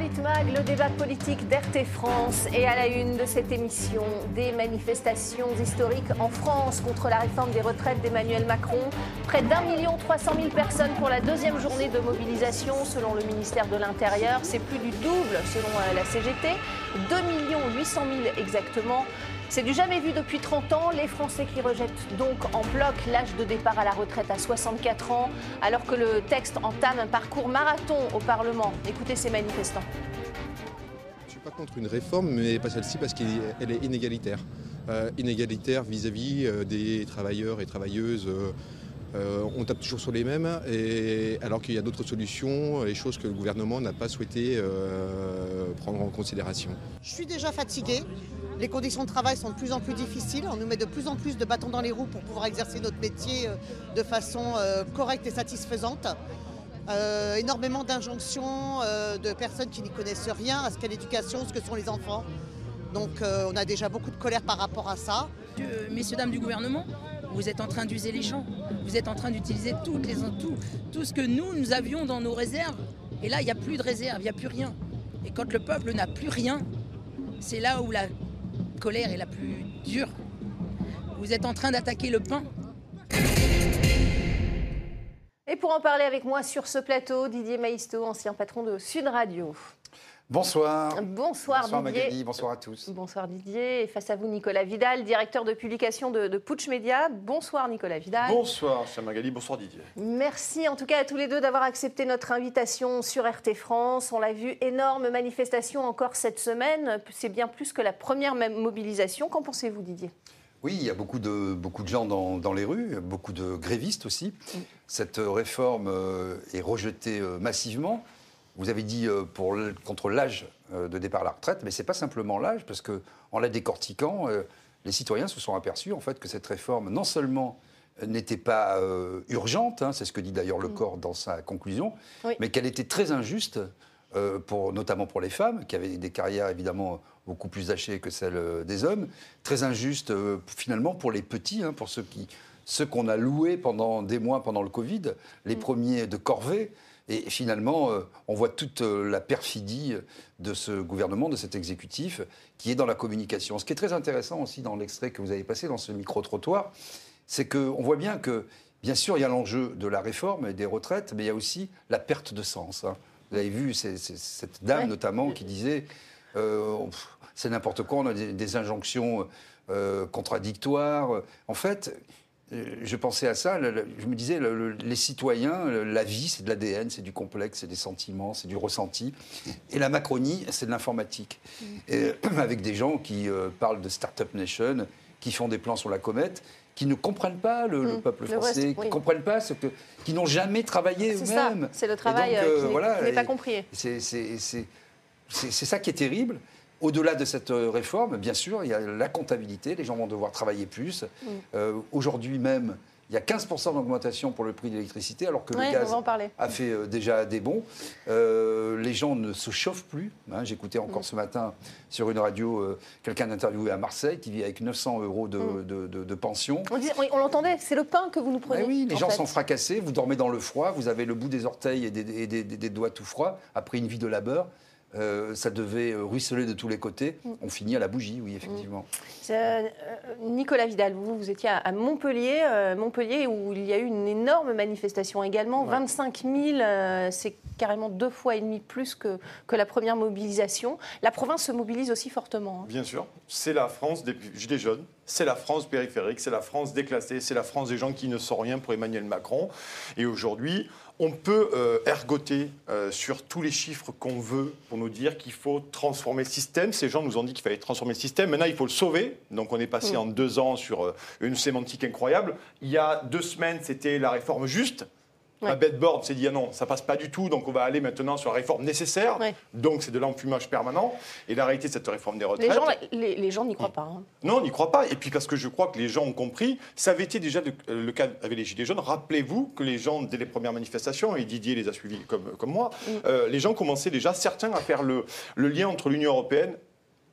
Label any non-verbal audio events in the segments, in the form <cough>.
Le débat politique d'RT France et à la une de cette émission, des manifestations historiques en France contre la réforme des retraites d'Emmanuel Macron. Près d'un million trois cent mille personnes pour la deuxième journée de mobilisation selon le ministère de l'Intérieur. C'est plus du double selon euh, la CGT. 2 800 000 exactement. C'est du jamais vu depuis 30 ans. Les Français qui rejettent donc en bloc l'âge de départ à la retraite à 64 ans, alors que le texte entame un parcours marathon au Parlement. Écoutez ces manifestants. Je ne suis pas contre une réforme, mais pas celle-ci parce qu'elle est inégalitaire. Euh, inégalitaire vis-à-vis euh, des travailleurs et travailleuses. Euh, on tape toujours sur les mêmes, et, alors qu'il y a d'autres solutions, et choses que le gouvernement n'a pas souhaité prendre en considération. Je suis déjà fatiguée. Les conditions de travail sont de plus en plus difficiles. On nous met de plus en plus de bâtons dans les roues pour pouvoir exercer notre métier euh, de façon euh, correcte et satisfaisante. Euh, énormément d'injonctions de personnes qui n'y connaissent rien à ce qu'est l'éducation, ce que sont les enfants. Donc on a déjà beaucoup de colère par rapport à ça. Messieurs, dames du gouvernement, vous êtes en train d'user les champs. Vous êtes en train d'utiliser toutes les, tout, tout ce que nous, nous avions dans nos réserves. Et là, il n'y a plus de réserve, il n'y a plus rien. Et quand le peuple n'a plus rien, c'est là où la colère est la plus dure. Vous êtes en train d'attaquer le pain. Et pour en parler avec moi sur ce plateau, Didier Maisto, ancien patron de Sud Radio. Bonsoir. Bonsoir, bonsoir Didier. Magali, bonsoir à tous. Bonsoir Didier. Et face à vous, Nicolas Vidal, directeur de publication de, de Putsch Média. Bonsoir Nicolas Vidal. Bonsoir, chère Magali. Bonsoir Didier. Merci en tout cas à tous les deux d'avoir accepté notre invitation sur RT France. On l'a vu, énorme manifestation encore cette semaine. C'est bien plus que la première mobilisation. Qu'en pensez-vous, Didier? Oui, il y a beaucoup de, beaucoup de gens dans, les rues, beaucoup de grévistes aussi. Cette réforme euh, est rejetée euh, massivement. Vous avez dit euh, pour, contre l'âge euh, de départ à la retraite, mais ce n'est pas simplement l'âge, parce qu'en la décortiquant, euh, les citoyens se sont aperçus en fait que cette réforme, non seulement n'était pas urgente, hein, c'est ce que dit d'ailleurs le mm. corps dans sa conclusion, mais qu'elle était très injuste, pour, notamment pour les femmes, qui avaient des carrières évidemment beaucoup plus hachées que celles des hommes, très injuste finalement pour les petits, hein, pour ceux qui ceux qu'on a loués pendant des mois pendant le Covid, les mm. premiers de corvée, et finalement, euh, on voit toute euh, la perfidie de ce gouvernement, de cet exécutif, qui est dans la communication. Ce qui est très intéressant aussi dans l'extrait que vous avez passé, dans ce micro-trottoir, c'est qu'on voit bien que, bien sûr, il y a l'enjeu de la réforme et des retraites, mais il y a aussi la perte de sens. Hein. Vous avez vu cette dame notamment qui disait euh, c'est n'importe quoi, on a des, injonctions contradictoires. En fait, je pensais à ça, je me disais, les citoyens, la vie, c'est de l'ADN, c'est du complexe, c'est des sentiments, c'est du ressenti. <laughs> Et la Macronie, c'est de l'informatique. Mm. avec des gens qui euh, parlent de Startup Nation, qui font des plans sur la comète, qui ne comprennent pas le, mm. peuple français, qui ne comprennent pas ce que. qui n'ont jamais travaillé eux-mêmes. C'est le travail euh, euh, qui n'est pas compris. C'est ça qui est terrible. Au-delà de cette euh, réforme, bien sûr, il y a la comptabilité. Les gens vont devoir travailler plus. Mm. Euh, aujourd'hui même, il y a 15% d'augmentation pour le prix de l'électricité, alors que le gaz a fait euh, déjà des bons. les gens ne se chauffent plus. Hein. J'écoutais encore mm. ce matin sur une radio quelqu'un interviewé à Marseille qui vit avec 900 euros de, mm. pension. On, l'entendait, c'est le pain que vous nous prenez. Ben oui, les gens sont fracassés, vous dormez dans le froid, vous avez le bout des orteils et des, des doigts tout froids après une vie de labeur. Euh, ça devait ruisseler de tous les côtés. Mm. On finit à la bougie, oui, effectivement. Euh, Nicolas Vidal, vous, vous étiez à Montpellier, euh, Montpellier où il y a eu une énorme manifestation également. 25 000, c'est carrément deux fois et demi plus que, que la première mobilisation. La province se mobilise aussi fortement. Hein. Bien sûr, c'est la France des Gilets jaunes, c'est la France périphérique, c'est la France déclassée, c'est la France des gens qui ne sont rien pour Emmanuel Macron. Et aujourd'hui, on peut euh, ergoter euh, sur tous les chiffres qu'on veut pour nous dire qu'il faut transformer le système. Ces gens nous ont dit qu'il fallait transformer le système. Maintenant, il faut le sauver. Donc, on est passé mm. en deux ans sur euh, une sémantique incroyable. Il y a deux semaines, c'était la réforme juste. Ouais. bedboard s'est dit ah non, ça passe pas du tout, donc on va aller maintenant sur la réforme nécessaire. Donc c'est de l'enfumage permanent. Et la réalité de cette réforme des retraites. Les gens, n'y croient pas. Hein. Non, n'y croient pas. Et puis parce que je crois que les gens ont compris, ça avait été déjà euh, le cas avec les Gilets jaunes? Rappelez-vous que les gens, dès les premières manifestations, et Didier les a suivis comme, comme moi, mm. euh, les gens commençaient déjà, certains, à faire le, le lien entre l'Union européenne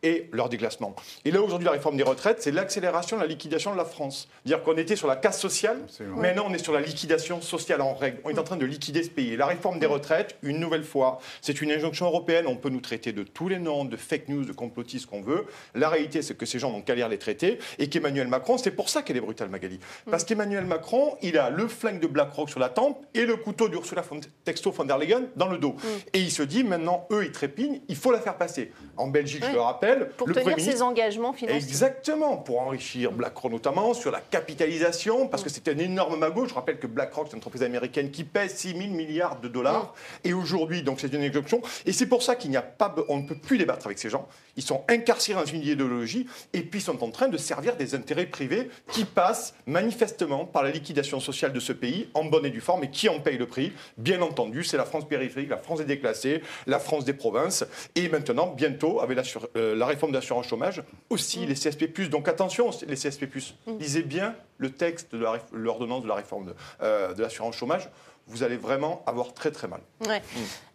et leur déclassement. Et là, aujourd'hui, la réforme des retraites, c'est l'accélération de la liquidation de la France. Dire qu'on était sur la casse sociale, Absolument. maintenant on est sur la liquidation sociale en règle. On est en train de liquider ce pays. Et la réforme des retraites, une nouvelle fois, c'est une injonction européenne. On peut nous traiter de tous les noms, de fake news, de complotistes qu'on veut. La réalité, c'est que ces gens n'ont qu'à lire les traités et qu'Emmanuel Macron, c'est pour ça qu'elle est brutale, Magali. Parce qu'Emmanuel Macron, il a le flingue de BlackRock sur la tempe et le couteau d'Ursula von Texto von der Leyen dans le dos. Et il se dit, maintenant, eux, ils trépignent, il faut la faire passer. En Belgique, je le rappelle, Pour le tenir ses engagements financiers. Exactement, pour enrichir BlackRock notamment sur la capitalisation, parce que c'était un énorme magot. Je rappelle que BlackRock, c'est une entreprise américaine qui pèse 6 000 milliards de dollars. Et aujourd'hui, donc, c'est une exception. Et c'est pour ça qu'il n'y a pas, on ne peut plus débattre avec ces gens. Ils sont incarcérés dans une idéologie et puis ils sont en train de servir des intérêts privés qui passent manifestement par la liquidation sociale de ce pays en bonne et due forme. Et qui en paye le prix Bien entendu, c'est la France périphérique, la France des déclassés, la France des provinces. Et maintenant, bientôt, avec la, sur- euh, la réforme de l'assurance chômage, aussi les CSP+. Donc attention, les CSP+. Lisez bien le texte de la l'ordonnance de la réforme de, euh, de l'assurance chômage. Vous allez vraiment avoir très très mal. Ouais.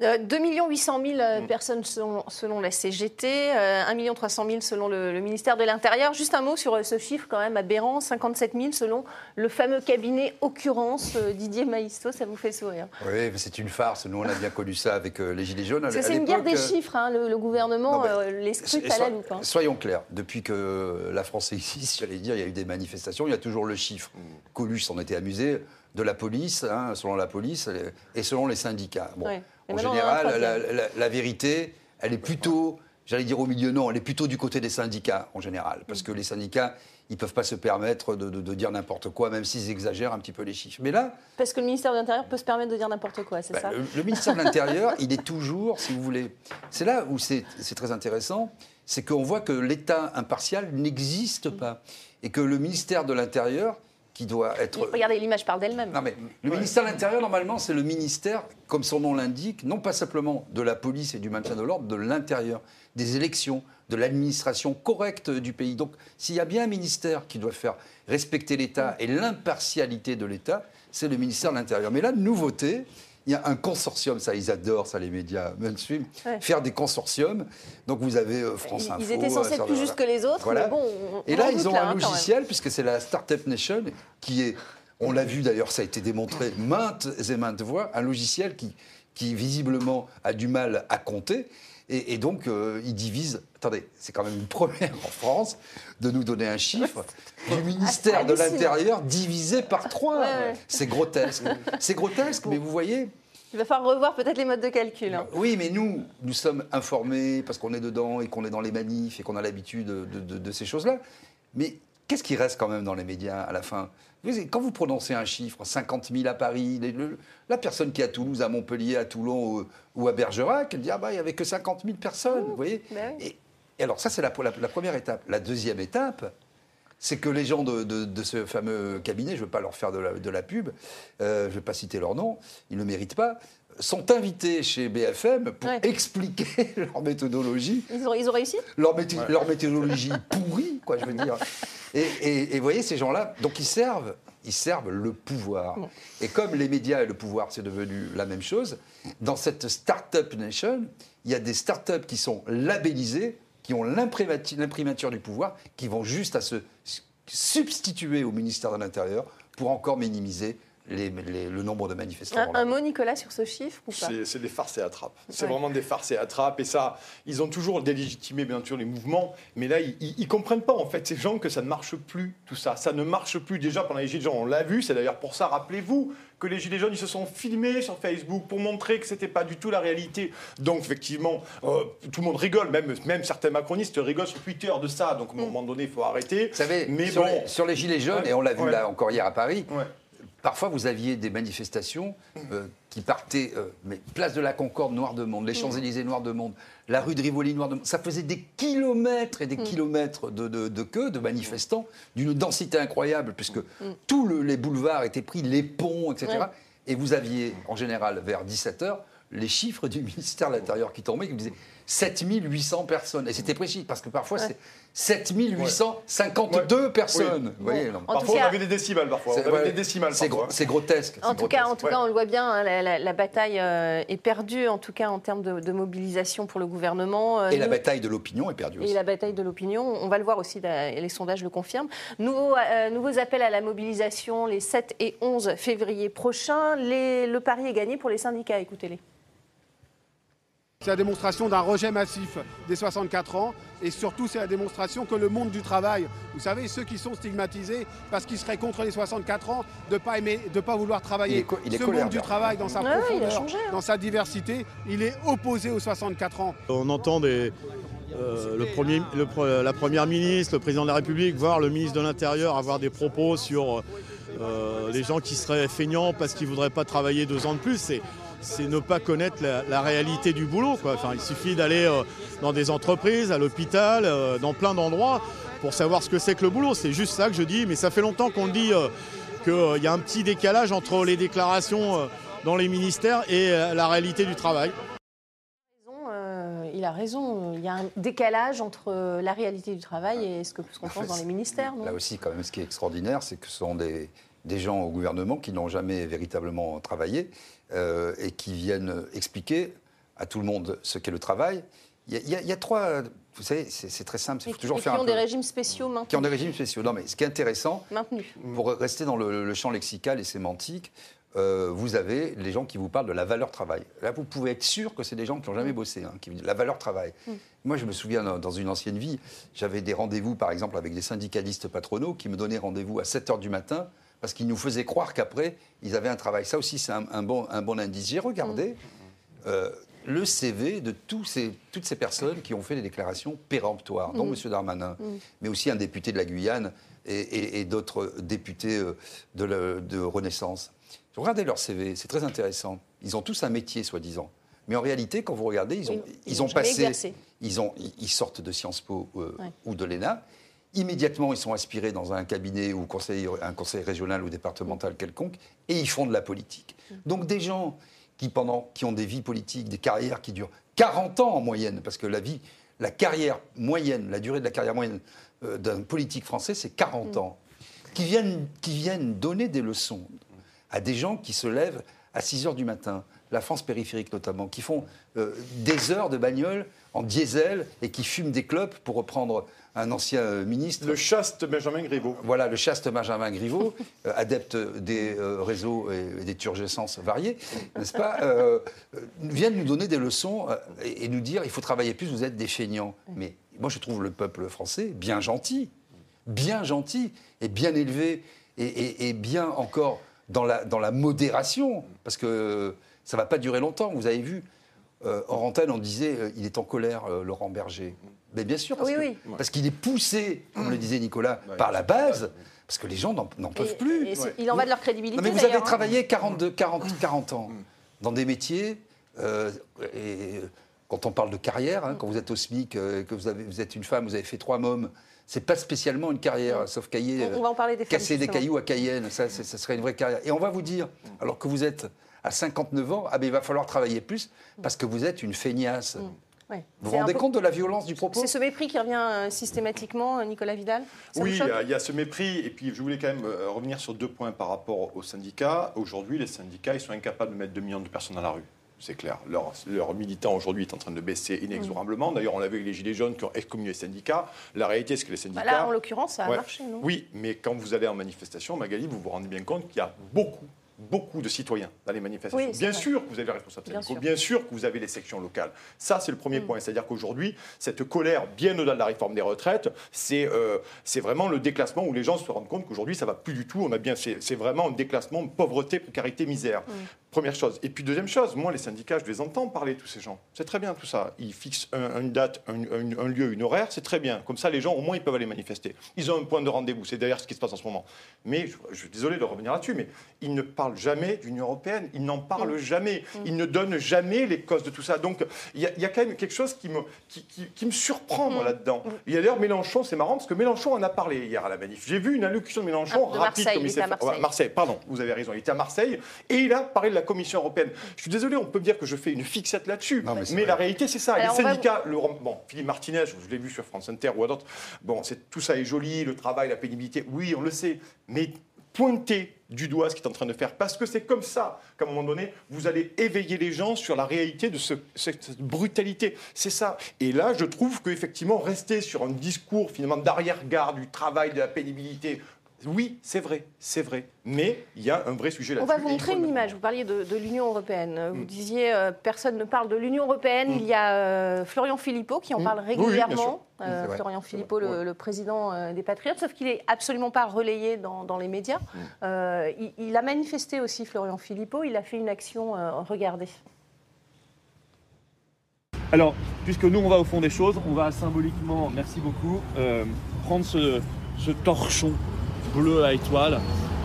Euh, 2 800 000 euh, personnes selon, selon la CGT, euh, 1 300 000 selon le, le ministère de l'Intérieur. Juste un mot sur euh, ce chiffre quand même aberrant, 57 000 selon le fameux cabinet Occurrence euh, Didier Maïsto, ça vous fait sourire. Oui, mais c'est une farce. Nous, on a bien connu ça avec euh, les Gilets jaunes. Parce que À c'est une guerre des euh, chiffres, hein, le, le gouvernement euh, les scrute à la loupe. hein. Soyons clairs, depuis que la France existe, j'allais dire, il y a eu des manifestations, il y a toujours le chiffre. Coluche s'en était amusé, de la police, hein, selon la police, et selon les syndicats. Bon, Ouais. En général, la, troisième. la- la vérité, elle est plutôt, j'allais dire au milieu, non, elle est plutôt du côté des syndicats, en général. Parce que les syndicats, ils ne peuvent pas se permettre de, de- de dire n'importe quoi, même s'ils exagèrent un petit peu les chiffres. Mais là, Parce que le ministère de l'Intérieur peut se permettre de dire n'importe quoi, c'est bah, ça le, le ministère de l'Intérieur, il est toujours, si vous voulez. C'est là où c'est c'est très intéressant, c'est qu'on voit que l'État impartial n'existe pas. Et que le ministère de l'Intérieur, qui doit être. Regardez, l'image parle d'elle-même. Non, mais le ministère de l'Intérieur, normalement, c'est le ministère, comme son nom l'indique, non pas simplement de la police et du maintien de l'ordre, de l'intérieur, des élections, de l'administration correcte du pays. Donc, s'il y a bien un ministère qui doit faire respecter l'État et l'impartialité de l'État, c'est le ministère de l'Intérieur. Mais là, nouveauté, il y a un consortium, ça ils adorent ça les médias mainstream, Ouais. faire des consortiums. Donc vous avez euh, France Ils- Info. Ils étaient censés être euh, plus justes que les autres, voilà. mais bon. on- Et on là, ils ont là, un hein, logiciel, puisque c'est la Startup Nation, qui est, on l'a vu d'ailleurs, ça a été démontré maintes et maintes fois, un logiciel qui, qui visiblement a du mal à compter. Et, et donc, euh, il divise. Attendez, c'est quand même une première en France de nous donner un chiffre du ministère de l'Intérieur divisé par trois. Ouais. C'est grotesque. C'est grotesque, mais vous voyez, Il va falloir revoir peut-être les modes de calcul. hein. oui, mais nous, nous sommes informés parce qu'on est dedans et qu'on est dans les manifs et qu'on a l'habitude de, de- de ces choses-là. Mais qu'est-ce qui reste quand même dans les médias à la fin? Quand vous prononcez un chiffre, 50 000 à Paris, les- le- la personne qui est à Toulouse, à Montpellier, à Toulon ou, ou à Bergerac, elle dit Ah bah, il n'y avait que 50 000 personnes, vous voyez bah oui. et, et alors, ça, c'est la, la- la première étape. La deuxième étape, c'est que les gens de, de- de ce fameux cabinet, je ne veux pas leur faire de la, de la pub, euh, je ne vais pas citer leur nom, ils ne le méritent pas, sont invités chez BFM pour Ouais. expliquer <laughs> leur méthodologie, Ils ont, ils ont réussi? Leur, méthodologie pourrie, quoi, je veux dire. Et, vous voyez, ces gens-là, donc ils servent, ils servent le pouvoir. Et comme les médias et le pouvoir, c'est devenu la même chose, dans cette Startup Nation, il y a des startups qui sont labellisées, qui ont l'imprimature du pouvoir, qui vont juste à se substituer au ministère de l'Intérieur pour encore minimiser les- les- le nombre de manifestants. un, mot, Nicolas, sur ce chiffre ou pas C'est c'est des farces et attrapes. C'est Ouais. vraiment des farces et attrapes. Et ça, ils ont toujours délégitimé, bien sûr, les mouvements. Mais là, ils ne comprennent pas, en fait, ces gens, que ça ne marche plus, tout ça. Ça ne marche plus. Déjà, pendant les Gilets jaunes, on l'a vu. C'est d'ailleurs pour ça, rappelez-vous, que les Gilets jaunes, ils se sont filmés sur Facebook pour montrer que ce n'était pas du tout la réalité. Donc, effectivement, euh, tout le monde rigole. Même, même certains macronistes rigolent sur Twitter de ça. Donc, à un moment donné, il faut arrêter. Vous savez, mais sur, bon. les, sur les Gilets jaunes, Ouais. et on l'a vu Ouais. là encore hier à Paris, Ouais. Parfois, vous aviez des manifestations euh, qui partaient, euh, mais place de la Concorde, noir de monde, les Champs-Élysées, noir de monde, la rue de Rivoli, noir de monde. Ça faisait des kilomètres et des kilomètres de, de, de queues, de manifestants, d'une densité incroyable, puisque tous le- les boulevards étaient pris, les ponts, etc. Ouais. Et vous aviez, en général, vers 17h, les chiffres du ministère de l'Intérieur qui tombaient, qui vous disaient 7800 personnes. Et c'était précis, parce que parfois, c'est 7852 personnes. Vous voyez, non. En Parfois, cas- on avait des décimales, parfois. C'est- ouais. des décimales, C'est parfois. gro- c'est grotesque. En tout cas, en tout cas, on le voit bien, hein, la, la- la bataille euh, est perdue, en tout cas en termes de, de mobilisation pour le gouvernement. Euh, Et la bataille de l'opinion est perdue Et aussi. la bataille de l'opinion, on va le voir aussi, la- les sondages le confirment. Nouveau, euh, nouveaux appels à la mobilisation les 7 et 11 février prochains. Les- le pari est gagné pour les syndicats, écoutez-les. C'est la démonstration d'un rejet massif des 64 ans et surtout c'est la démonstration que le monde du travail, vous savez, ceux qui sont stigmatisés parce qu'ils seraient contre les 64 ans, de ne pas, aimer, de pas vouloir travailler. Il est co- il est Ce colère, monde du travail dans sa Ouais, il a profondeur, changé, hein. dans sa diversité, il est opposé aux 64 ans. On entend des, euh, le premier, le pre- la Première ministre, le Président de la République, voire le ministre de l'Intérieur avoir des propos sur euh, les gens qui seraient feignants parce qu'ils ne voudraient pas travailler deux ans de plus. C'est, ne pas connaître la, la réalité du boulot. quoi. Enfin, il suffit d'aller euh, dans des entreprises, à l'hôpital, euh, dans plein d'endroits pour savoir ce que c'est que le boulot. C'est juste ça que je dis. Mais ça fait longtemps qu'on le dit euh, qu'il y a un petit décalage entre les déclarations euh, dans les ministères et euh, la réalité du travail. Il a raison, il y a un décalage entre la réalité du travail et ce qu'on pense dans les ministères. Là aussi, quand même, ce qui est extraordinaire, c'est que ce sont des, des gens au gouvernement qui n'ont jamais véritablement travaillé euh, et qui viennent expliquer à tout le monde ce qu'est le travail. Il y a, y y trois. Vous savez, c'est très simple. Il faut toujours et faire qui un ont peu- des régimes spéciaux qui ont des régimes spéciaux. Non, mais ce qui est intéressant, maintenus. pour rester dans le, le champ lexical et sémantique, euh, vous avez les gens qui vous parlent de la valeur travail. Là, vous pouvez être sûr que c'est des gens qui n'ont jamais bossé, hein, qui la valeur travail. Moi, je me souviens, dans- dans une ancienne vie, j'avais des rendez-vous, par exemple, avec des syndicalistes patronaux qui me donnaient rendez-vous à 7 h du matin parce qu'ils nous faisaient croire qu'après, ils avaient un travail. Ça aussi, c'est un, un bon, un bon indice. J'ai regardé euh, le CV de tous ces, toutes ces personnes qui ont fait des déclarations péremptoires, dont M. Darmanin, mais aussi un député de la Guyane et, et- et d'autres députés euh, de, la- de Renaissance. Regardez leur CV, c'est très intéressant. Ils ont tous un métier, soi-disant. Mais en réalité, quand vous regardez, ils ont, ils ils passé, exercé. ils, ont, ils sortent de Sciences Po euh, Ouais. ou de l'ENA. Immédiatement, ils sont aspirés dans un cabinet ou conseil, un conseil régional ou départemental quelconque et ils font de la politique. Donc des gens qui, pendant, qui ont des vies politiques, des carrières qui durent 40 ans en moyenne, parce que la vie, la carrière moyenne, la durée de la carrière moyenne euh, d'un politique français, c'est 40 ans, qui viennent, qui viennent donner des leçons à des gens qui se lèvent à 6 heures du matin, la France périphérique notamment, qui font euh, des heures de bagnole en diesel et qui fument des clopes, pour reprendre un ancien euh, ministre. Le chaste Benjamin Griveaux. Voilà, le chaste Benjamin Griveaux, <laughs> euh, adepte des euh, réseaux et, et des turgescences variées, n'est-ce pas, euh, euh, viennent nous donner des leçons et, et nous dire il faut travailler plus, vous êtes des feignants. Mais moi, je trouve le peuple français bien gentil, bien gentil et bien élevé et, et- et bien encore dans la, dans la modération, parce que ça ne va pas durer longtemps. Vous avez vu, euh, antenne, on disait euh, il est en colère, euh, Laurent Berger. Mais bien sûr, parce Oui, oui. qu'il est poussé, comme le disait Nicolas, par la base, parce que les gens n'en peuvent Et- plus. et il en va de leur crédibilité. Non, mais vous avez hein. travaillé 42, 40, 40 ans dans des métiers, euh, et quand on parle de carrière, hein, quand vous êtes au SMIC, euh, que vous, avez, vous êtes une femme, vous avez fait trois mômes, c'est pas spécialement une carrière, sauf cahier, On- on va en parler des femmes, casser des cailloux à Cayenne, ça, ça serait une vraie carrière. Et on va vous dire, alors que vous êtes à 59 ans, ah ben, il va falloir travailler plus parce que vous êtes une feignasse. Ouais. Vous vous rendez peu- compte de la violence du propos C'est ce mépris qui revient euh, systématiquement, euh, Nicolas Vidal Ça Oui, il y, a, ce mépris. Et puis, je voulais quand même euh, revenir sur deux points par rapport aux syndicats. Aujourd'hui, les syndicats, ils sont incapables de mettre 2 millions de personnes dans la rue. C'est clair. Leur, leur militant aujourd'hui est en train de baisser inexorablement. D'ailleurs, on l'a vu avec les Gilets jaunes qui ont excommunié les syndicats. La réalité, c'est que les Bah syndicats. Là, en l'occurrence, ça a Ouais. marché, non? Oui, mais quand vous allez en manifestation, Magali, vous vous rendez bien compte qu'il y a beaucoup, beaucoup de citoyens dans les manifestations. Oui, bien vrai. sûr que vous avez les responsables Bien syndicaux, sûr. bien sûr que vous avez les sections locales. Ça, c'est le premier Mm. point. C'est-à-dire qu'aujourd'hui, cette colère, bien au-delà de la réforme des retraites, c'est euh, vraiment le déclassement où les gens se rendent compte qu'aujourd'hui, ça va plus du tout. On a bien, c'est c'est vraiment un déclassement, pauvreté, précarité, misère. Mm. Première chose. Et puis deuxième chose, moi, les syndicats, je les entends parler, tous ces gens. C'est très bien tout ça. Ils fixent un- une date, un, un- un lieu, une horaire, c'est très bien. Comme ça, les gens, au moins, ils peuvent aller manifester. Ils ont un point de rendez-vous. C'est d'ailleurs ce qui se passe en ce moment. Mais je, je suis désolé de revenir là-dessus, mais ils ne parlent jamais d'Union européenne. Ils n'en parlent jamais. Ils ne donnent jamais les causes de tout ça. Donc, il y, a- il y a quand même quelque chose qui me, qui, qui- qui me surprend, moi, là-dedans. Il y a d'ailleurs Mélenchon, c'est marrant, parce que Mélenchon en a parlé hier à la manif. J'ai vu une allocution de Mélenchon Ah, de rapide, Marseille, comme il il était s'est à fait- Marseille. Marseille, pardon, vous avez raison. Il était à Marseille et il a parlé de la la Commission européenne. Je suis désolé, on peut me dire que je fais une fixette là-dessus, mais la réalité, c'est ça. Alors, les va syndicats, le, bon, Philippe Martinez, je l'ai vu sur France Inter ou à d'autres, bon, c'est, tout ça est joli, le travail, la pénibilité, oui, on le sait, mais pointer du doigt ce qu'il est en train de faire, parce que c'est comme ça qu'à un moment donné, vous allez éveiller les gens sur la réalité de ce- cette, cette brutalité. C'est ça. Et là, je trouve qu'effectivement, rester sur un discours finalement d'arrière-garde du travail, de la pénibilité, oui, c'est vrai, c'est vrai. Mais il y a un vrai sujet On là-dessus. va vous montrer une image. Vous parliez de, de l'Union européenne. Vous Mm. disiez euh, personne ne parle de l'Union européenne. Il y a euh, Florian Philippot qui en Mm. parle Oui, oui, bien régulièrement. Euh, vrai. Florian Philippot, le, Ouais. le président euh, des Patriotes, sauf qu'il n'est absolument pas relayé dans, dans les médias. Mm. Euh, il, il a manifesté aussi, Florian Philippot. Il a fait une action. euh, regardez. Alors, puisque nous on va au fond des choses, on va symboliquement, merci beaucoup, euh, prendre ce, ce torchon bleu à étoile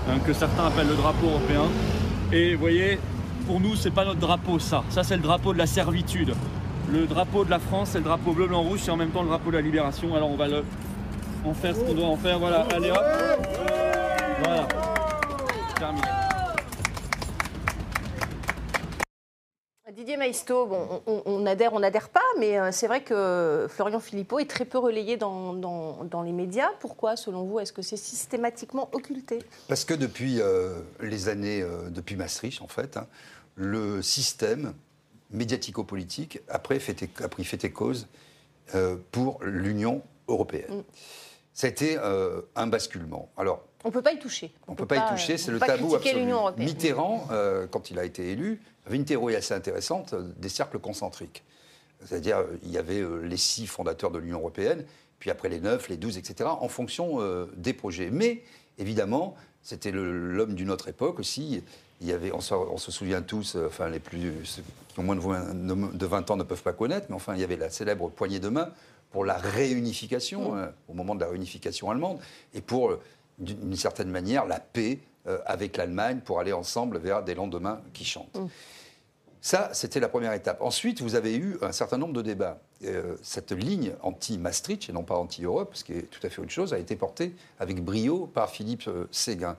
hein, que certains appellent le drapeau européen. Et vous voyez, pour nous, c'est pas notre drapeau ça. Ça, c'est le drapeau de la servitude. Le drapeau de la France, c'est le drapeau bleu, blanc, rouge, c'est en même temps le drapeau de la libération. Alors on va en faire ce qu'on doit en faire. Voilà, allez hop. Voilà. Didier Maisto, bon, on, on adhère, on n'adhère pas, mais euh, c'est vrai que Florian Philippot est très peu relayé dans, dans- dans les médias. Pourquoi, selon vous Est-ce que c'est systématiquement occulté? Parce que depuis euh, les années, euh, depuis Maastricht, en fait, hein, le système médiatico-politique a pris fait et cause euh, pour l'Union européenne. Mm. Ça a été un basculement. Alors, On ne peut pas y toucher. on ne peut pas y toucher, c'est le tabou absolu. européenne. Mitterrand, euh, quand il a été élu, avait une théorie assez intéressante des cercles concentriques. C'est-à-dire, il y avait euh, les six fondateurs de l'Union européenne, puis après les neuf, les douze, etc., en fonction euh, des projets. Mais, évidemment, c'était l'homme d'une autre époque aussi. Il y avait, on, se, on se souvient tous, euh, enfin, les plus, ceux qui ont moins de 20, de 20 ans ne peuvent pas connaître, mais enfin, il y avait la célèbre poignée de main pour la réunification, euh, au moment de la réunification allemande, et pour, d'une certaine manière, la paix avec l'Allemagne pour aller ensemble vers des lendemains qui chantent. Ça, c'était la première étape. Ensuite, vous avez eu un certain nombre de débats. Euh, cette ligne anti-Maastricht, et non pas anti-Europe, ce qui est tout à fait autre chose, a été portée avec brio par Philippe euh, Séguin.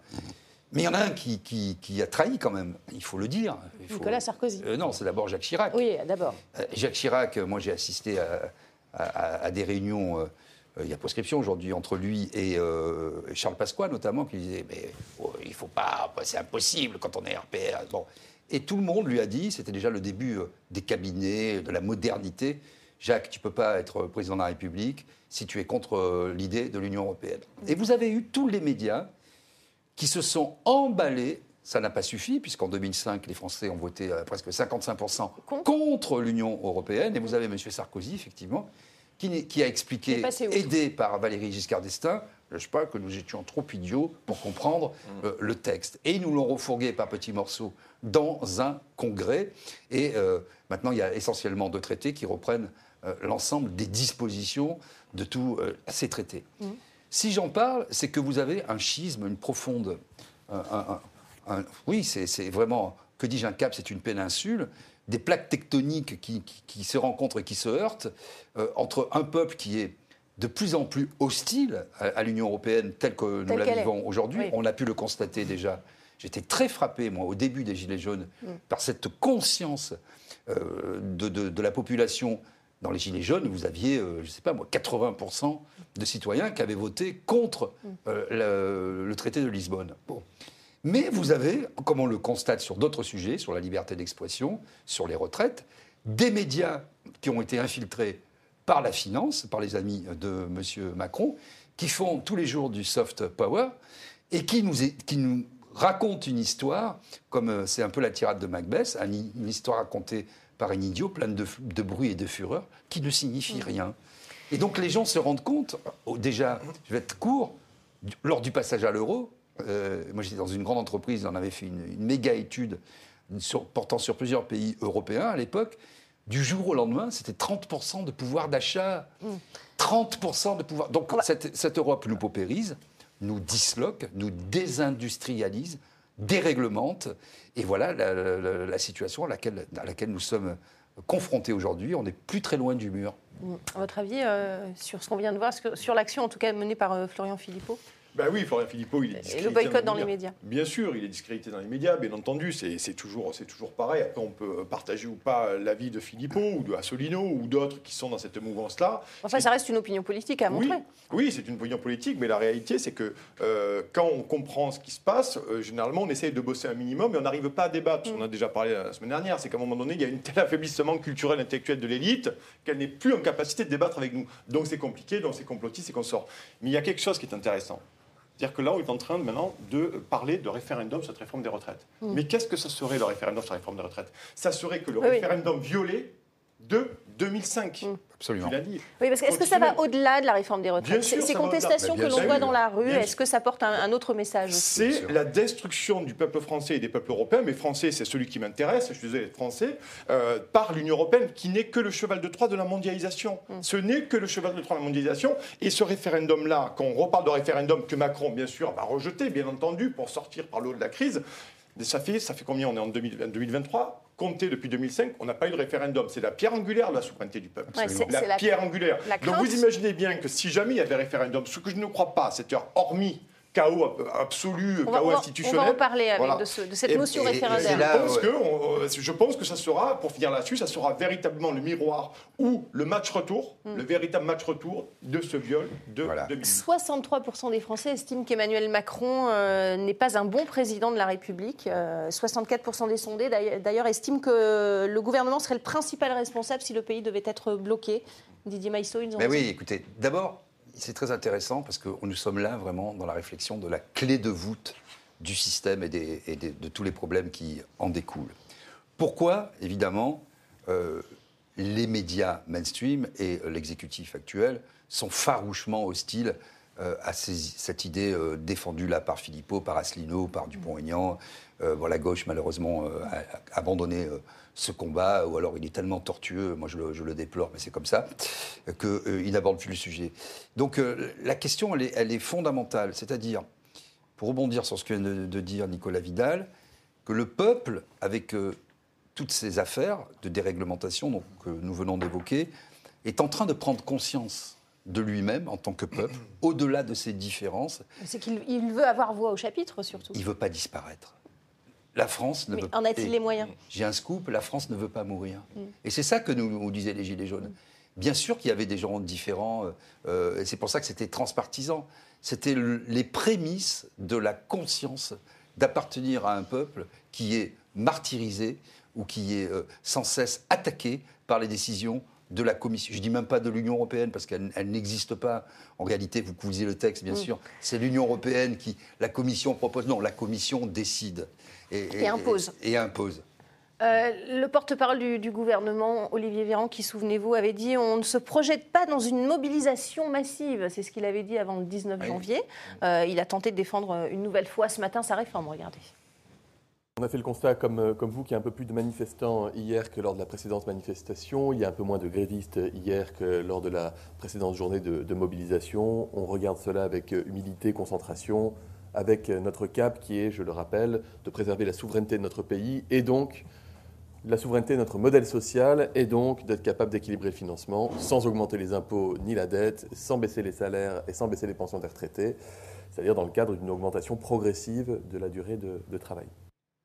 Mais il y en a un qui, qui- qui a trahi quand même, il faut le dire. Il faut- Nicolas Sarkozy. Euh, non, c'est d'abord Jacques Chirac. Oui, d'abord. Euh, Jacques Chirac, euh, moi j'ai assisté à, à- à des réunions, euh, euh, il y a prescription aujourd'hui, entre lui et euh, Charles Pasqua notamment, qui disait Mais oh, il faut pas, c'est impossible quand on est RPR. Bon. Et tout le monde lui a dit, c'était déjà le début euh, des cabinets, de la modernité Jacques, tu peux pas être président de la République si tu es contre euh, l'idée de l'Union européenne. Et vous avez eu tous les médias qui se sont emballés. Ça n'a pas suffi, puisqu'en 2005, les Français ont voté à presque 55% Contre. contre l'Union européenne. Et vous avez M. Sarkozy, effectivement, qui, a expliqué, aidé par Valéry Giscard d'Estaing, je sais pas, que nous étions trop idiots pour comprendre euh, le texte. Et ils nous l'ont refourgué par petits morceaux dans un congrès. Et euh, maintenant, il y a essentiellement deux traités qui reprennent euh, l'ensemble des dispositions de tous euh, ces traités. Si j'en parle, c'est que vous avez un schisme, une profonde. un- un- un- oui, c'est vraiment. Que dis-je, un cap, c'est une péninsule. Des plaques tectoniques qui, qui- qui se rencontrent et qui se heurtent euh, entre un peuple qui est de plus en plus hostile à, à l'Union européenne telle que nous Telle la vivons aujourd'hui. Oui. On a pu le constater déjà. J'étais très frappé, moi, au début des Gilets jaunes, par cette conscience euh, de, de- de la population. Dans les Gilets jaunes, vous aviez, euh, je ne sais pas moi, 80% de citoyens qui avaient voté contre euh, le, le traité de Lisbonne. Bon. Mais vous avez, comme on le constate sur d'autres sujets, sur la liberté d'expression, sur les retraites, des médias qui ont été infiltrés par la finance, par les amis de M. Macron, qui font tous les jours du soft power et qui nous, est- qui nous racontent une histoire, comme euh, c'est un peu la tirade de Macbeth, une histoire racontée par un idiot, pleine de, de bruit et de fureur, qui ne signifie rien. Et donc les gens se rendent compte, oh, déjà, je vais être court, lors du passage à l'euro, euh, moi j'étais dans une grande entreprise, on avait fait une, une méga étude sur- portant sur plusieurs pays européens à l'époque. Du jour au lendemain, c'était 30% de pouvoir d'achat. 30% de pouvoir. Donc cette, cette Europe nous paupérise, nous disloque, nous désindustrialise, déréglemente. Et voilà la, la- la- la situation à laquelle, à laquelle nous sommes confrontés aujourd'hui. On n'est plus très loin du mur. À votre avis, euh, sur ce qu'on vient de voir, sur l'action en tout cas menée par euh, Florian Philippot? Ben oui, Florian Philippot, il est Et discrédité le boycott dans les médias. Bien sûr, il est discrédité dans les médias, bien entendu, c'est toujours, toujours pareil. Après, on peut partager ou pas l'avis de Philippot ou de Asselineau ou d'autres qui sont dans cette mouvance-là. Enfin, ça reste une opinion politique à montrer. oui c'est une opinion politique, mais la réalité, c'est que euh, quand on comprend ce qui se passe, euh, généralement, on essaye de bosser un minimum, mais on n'arrive pas à débattre. On a déjà parlé la semaine dernière, c'est qu'à un moment donné, il y a un tel affaiblissement culturel, intellectuel de l'élite qu'elle n'est plus en capacité de débattre avec nous. Donc c'est compliqué, donc c'est complotiste, c'est qu'on sort. Mais il y a quelque chose qui est intéressant. C'est-à-dire que là, on est en train maintenant de parler de référendum sur cette réforme des retraites. Mais qu'est-ce que ça serait le référendum sur la réforme des retraites? Ça serait que le Oui, référendum violé de 2005. Absolument. Tu l'as dit. Oui, parce que est-ce que ça va au-delà de la réforme des retraites sûr, ces contestations que l'on voit dans la rue, est-ce que ça porte un, un autre message C'est la destruction du peuple français et des peuples européens, mais français, c'est celui qui m'intéresse, je suis désolé français, euh, par l'Union européenne, qui n'est que le cheval de Troie de la mondialisation. Ce n'est que le cheval de Troie de la mondialisation. Et ce référendum-là, quand on reparle de référendum que Macron, bien sûr, va rejeter, bien entendu, pour sortir par le haut de la crise, ça fait, ça fait combien? On est en 2000 2023 Compté depuis 2005, on n'a pas eu de référendum. C'est la pierre angulaire de la souveraineté du peuple. Ouais, c'est- la, c'est la- pierre angulaire. la Donc vous imaginez bien que si jamais il y avait référendum, ce que je ne crois pas à cette heure, hormis chaos absolu, on chaos on va- on institutionnel. va en parler avec Voilà. de, ce- de cette Et- notion et- et référendaire. là- Je pense, ouais. que, on- euh, je pense que ça sera, pour finir là-dessus, ça sera véritablement le miroir ou le match retour, Mm. le véritable match retour de ce viol de Voilà. 2000. 63% des Français estiment qu'Emmanuel Macron euh, n'est pas un bon président de la République. Euh, 64% des sondés, d'ailleurs- estiment que le gouvernement serait le principal responsable si le pays devait être bloqué. Didier Maïsso, ils ont Mais raison. oui, écoutez, d'abord, c'est très intéressant parce que nous sommes là vraiment dans la réflexion de la clé de voûte du système et, de tous les problèmes qui en découlent. Pourquoi, évidemment, euh, les médias mainstream et euh, l'exécutif actuel sont farouchement hostiles euh, à cette idée défendue là par Philippot, par Asselineau, par Dupont-Aignan. Euh, la gauche, malheureusement, a, a abandonné ce combat, ou alors il est tellement tortueux, moi je le, je le déplore, mais c'est comme ça, qu'il n'aborde plus le sujet. Donc euh, la question, elle est, elle est fondamentale, c'est-à-dire, pour rebondir sur ce que vient de, de dire Nicolas Vidal, que le peuple, avec euh, toutes ces affaires de déréglementation donc, que nous venons d'évoquer, est en train de prendre conscience de lui-même en tant que peuple, <clears throat> au-delà de ses différences. C'est qu'il il veut avoir voix au chapitre, surtout. Il ne veut pas disparaître. La France ne Mais veut en a-t-il les moyens J'ai un scoop, la France ne veut pas mourir. Et c'est ça que nous, nous disaient les Gilets jaunes. Bien sûr qu'il y avait des gens différents, euh, euh, et c'est pour ça que c'était transpartisan. C'était le- les prémices de la conscience d'appartenir à un peuple qui est martyrisé ou qui est euh, sans cesse attaqué par les décisions de la Commission. Je ne dis même pas de l'Union européenne parce qu'elle elle n'existe pas. En réalité, vous lisez le texte, bien sûr. C'est l'Union européenne qui, la Commission propose. Non, la Commission décide. Et impose. Et, et impose. Euh, le porte-parole du, du gouvernement, Olivier Véran, qui, souvenez-vous, avait dit on ne se projette pas dans une mobilisation massive. C'est ce qu'il avait dit avant le 19 Oui. janvier. Euh, il a tenté de défendre une nouvelle fois ce matin sa réforme. Regardez. On a fait le constat, comme, euh, comme vous, qu'il y a un peu plus de manifestants hier que lors de la précédente manifestation. Il y a un peu moins de grévistes hier que lors de la précédente journée de, mobilisation. On regarde cela avec euh, humilité, concentration, avec euh, notre cap qui est, je le rappelle, de préserver la souveraineté de notre pays et donc la souveraineté de notre modèle social et donc d'être capable d'équilibrer le financement sans augmenter les impôts ni la dette, sans baisser les salaires et sans baisser les pensions des retraités, c'est-à-dire dans le cadre d'une augmentation progressive de la durée de travail.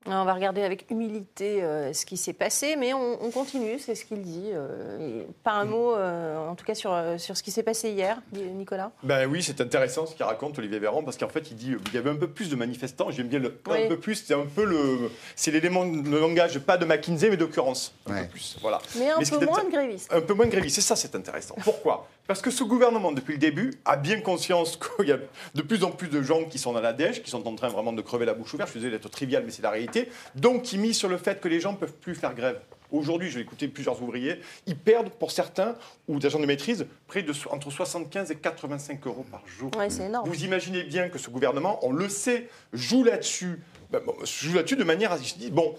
On va regarder avec humilité euh, ce qui s'est passé, mais on, on continue, c'est ce qu'il dit. euh, et pas un mot, euh, en tout cas, sur, sur ce qui s'est passé hier, Nicolas. Ben oui, c'est intéressant ce qu'il raconte Olivier Véran parce qu'en fait il dit euh, il y avait un peu plus de manifestants. J'aime bien le Oui. un peu plus. C'est un peu le c'est l'élément le langage pas de McKinsey mais d'occurrence un Ouais. peu plus. Voilà. Mais un Mais peu moins de grévistes. Un peu moins de grévistes, c'est ça, c'est intéressant. Pourquoi? Parce que ce gouvernement, depuis le début, a bien conscience qu'il y a de plus en plus de gens qui sont dans la dèche, qui sont en train vraiment de crever la bouche ouverte. Je suis désolé d'être trivial, mais c'est la réalité. Donc, qui mise sur le fait que les gens ne peuvent plus faire grève. Aujourd'hui, j'ai écouté plusieurs ouvriers, ils perdent pour certains, ou des agents de maîtrise, près de entre 75 et 85 euros par jour. Ouais, c'est énorme. Vous imaginez bien que ce gouvernement, on le sait, joue là-dessus, ben bon, joue là-dessus de manière à se dire, bon,